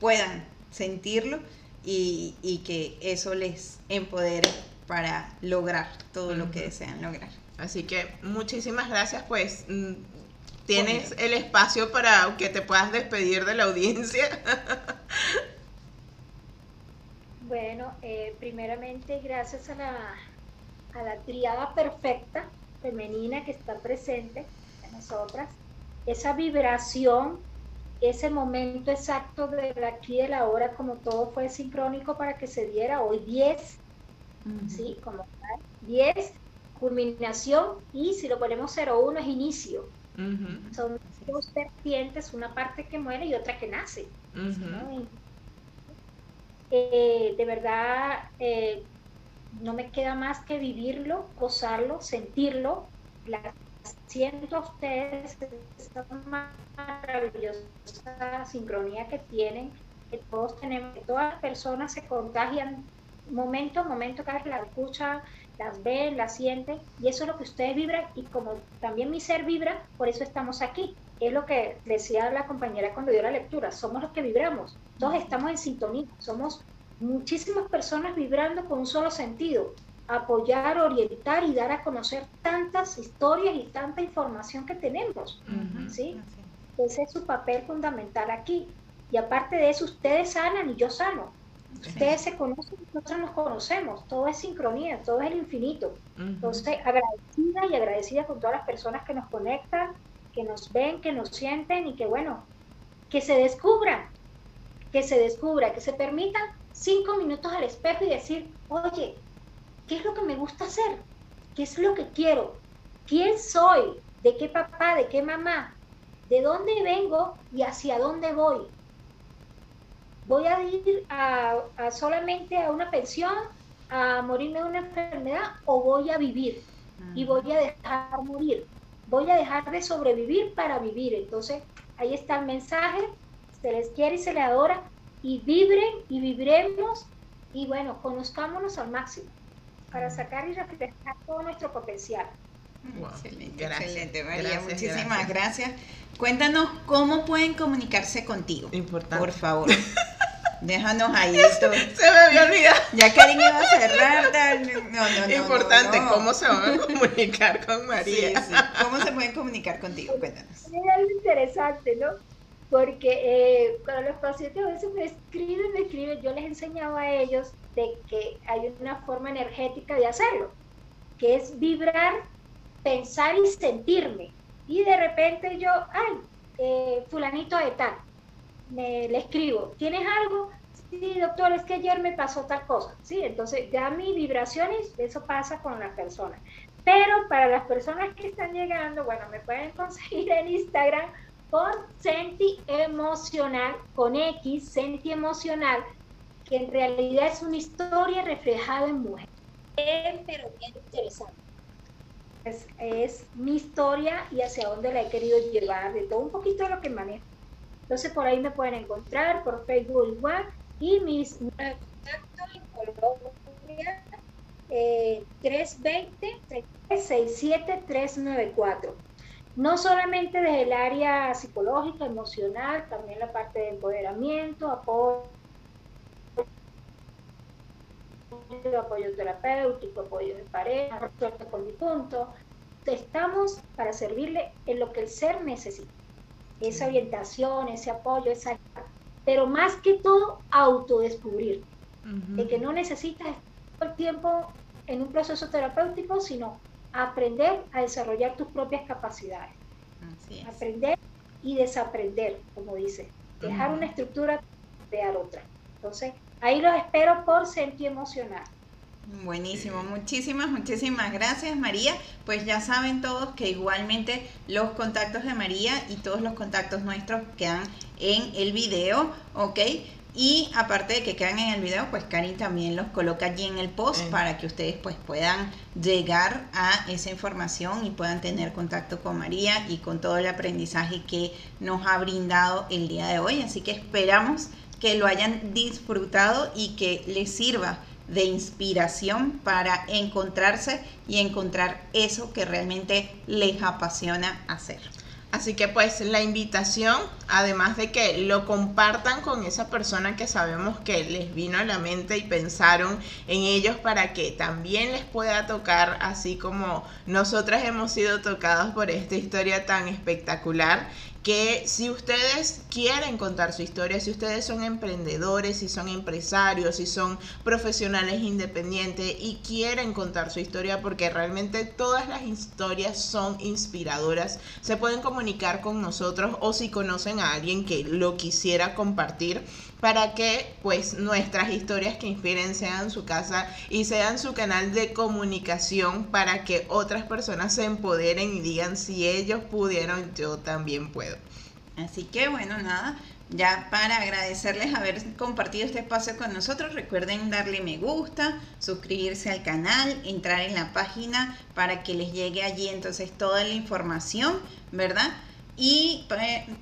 A: puedan sentirlo y, que eso les empodere para lograr todo lo que desean lograr.
B: Así que muchísimas gracias, pues tienes el espacio para que te puedas despedir de la audiencia.
C: Bueno, eh, primeramente gracias a la a la triada perfecta femenina que está presente en nosotras, esa vibración, ese momento exacto de aquí de la hora, como todo fue sincrónico para que se diera hoy 10, ¿sí? Como 10, culminación, y si lo ponemos 01 es inicio. Son dos vertientes, una parte que muere y otra que nace. Eh, de verdad, eh, no me queda más que vivirlo, gozarlo, sentirlo. La siento a ustedes esta maravillosa sincronía que tienen, que todos tenemos, que todas las personas se contagian momento a momento, cada vez la escucha, las ven, las sienten, y eso es lo que ustedes vibran, y como también mi ser vibra, por eso estamos aquí. Es lo que decía la compañera cuando dio la lectura, somos los que vibramos, todos estamos en sintonía, somos muchísimas personas vibrando con un solo sentido, apoyar, orientar y dar a conocer tantas historias y tanta información que tenemos. ¿sí? Ese es su papel fundamental aquí. Y aparte de eso, ustedes sanan y yo sano. Ustedes se conocen, nosotros nos conocemos, todo es sincronía, todo es el infinito. Entonces, agradecida y agradecida con todas las personas que nos conectan, que nos ven, que nos sienten y que bueno, que se descubran, que se descubra, que se permitan cinco minutos al espejo y decir, oye, ¿qué es lo que me gusta hacer? ¿Qué es lo que quiero? ¿Quién soy? ¿De qué papá? ¿De qué mamá? ¿De dónde vengo y hacia dónde voy? ¿Voy a ir a, solamente a una pensión, a morirme de una enfermedad o voy a vivir? Y voy a dejar morir. Voy a dejar de sobrevivir para vivir. Entonces, ahí está el mensaje. Se les quiere y se les adora y vibren y vibremos y bueno, conozcámonos al máximo para sacar y reflejar todo nuestro potencial.
A: Excelente, excelente, María. muchísimas gracias. Cuéntanos cómo pueden comunicarse contigo.
B: Importante.
A: Por favor. Déjanos ahí.
B: Se me había olvidado.
A: Ya Karin iba a cerrar. Tal. No, no, no.
B: Importante,
A: no, no.
B: ¿cómo se van a comunicar con María?
A: Sí, sí. ¿Cómo se pueden comunicar contigo? Cuéntanos.
C: Es algo interesante, ¿no? Porque eh, cuando los pacientes a veces me escriben, me escriben, yo les enseñaba a ellos de que hay una forma energética de hacerlo, que es vibrar, pensar y sentirme. Y de repente yo, ay, eh, fulanito de tal, me, le escribo, ¿tienes algo? Sí, doctor, es que ayer me pasó tal cosa. Sí, entonces ya mis vibraciones, eso pasa con las personas. Pero para las personas que están llegando, bueno, me pueden conseguir en Instagram por Senti Emocional, con X, Senti Emocional, que en realidad es una historia reflejada en mujer. Bien, pero bien interesante. Es, es mi historia y hacia dónde la he querido llevar, de todo un poquito de lo que manejo. Entonces por ahí me pueden encontrar, por Facebook igual, y mis números de contacto en Colombia, eh, 320-67-394. No solamente desde el área psicológica, emocional, también la parte de empoderamiento, apoyo, apoyo terapéutico, apoyo de pareja, resuelto con mi punto. Estamos para servirle en lo que el ser necesita. Esa orientación, ese apoyo, esa pero más que todo autodescubrir,
B: Ujú.
C: de que no necesitas todo el tiempo en un proceso terapéutico, sino aprender a desarrollar tus propias capacidades,
A: Así es.
C: aprender y desaprender, como dice, dejar
B: Ujú.
C: una estructura, crear otra. Entonces, ahí los espero por Senti Emocional.
A: Buenísimo, muchísimas, muchísimas gracias María. Pues ya saben todos que igualmente los contactos de María y todos los contactos nuestros quedan en el video, ¿ok? Y aparte de que quedan en el video, pues Karin también los coloca allí en el post para que ustedes pues puedan llegar a esa información y puedan tener contacto con María y con todo el aprendizaje que nos ha brindado el día de hoy. Así que esperamos que lo hayan disfrutado y que les sirva de inspiración para encontrarse y encontrar eso que realmente les apasiona hacer.
B: Así que pues la invitación, además de que lo compartan con esa persona que sabemos que les vino a la mente y pensaron en ellos para que también les pueda tocar, así como nosotras hemos sido tocadas por esta historia tan espectacular, que si ustedes quieren contar su historia, si ustedes son emprendedores, si son empresarios, si son profesionales independientes y quieren contar su historia, porque realmente todas las historias son inspiradoras, se pueden comunicar con nosotros o si conocen a alguien que lo quisiera compartir para que pues nuestras historias que inspiren sean su casa y sean su canal de comunicación para que otras personas se empoderen y digan si ellos pudieron yo también puedo.
A: Así que bueno, nada, ya para agradecerles haber compartido este espacio con nosotros, recuerden darle me gusta, suscribirse al canal, entrar en la página para que les llegue allí entonces toda la información, ¿verdad? Y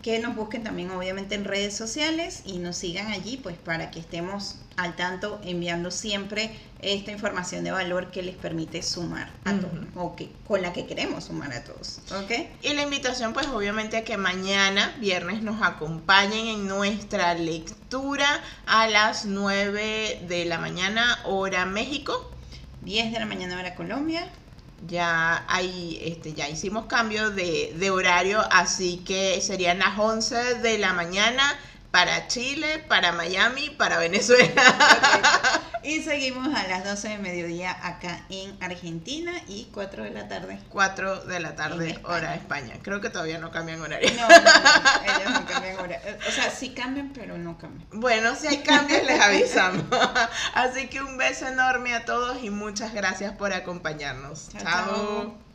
A: que nos busquen también obviamente en redes sociales y nos sigan allí pues para que estemos al tanto enviando siempre esta información de valor que les permite sumar a todos o que con la que queremos sumar a todos, ¿ok?
B: Y la invitación pues obviamente a que mañana, viernes, nos acompañen en nuestra lectura a las 9 de la mañana, hora México.
A: 10 de la mañana hora Colombia,
B: Ya hay, este, ya hicimos cambio de, de horario, así que serían las 11 de la mañana para Chile, para Miami, para Venezuela.
A: Y seguimos a las 12 de mediodía acá en Argentina y 4 de la tarde.
B: 4 de la tarde,
A: España.
B: hora España. Creo que todavía no cambian horario.
A: No, no, no, ellos no cambian hora. O sea, sí cambian, pero no cambian.
B: Bueno, si hay cambios les avisamos. Así que un beso enorme a todos y muchas gracias por acompañarnos.
A: Chao,
B: Chao.
A: chao.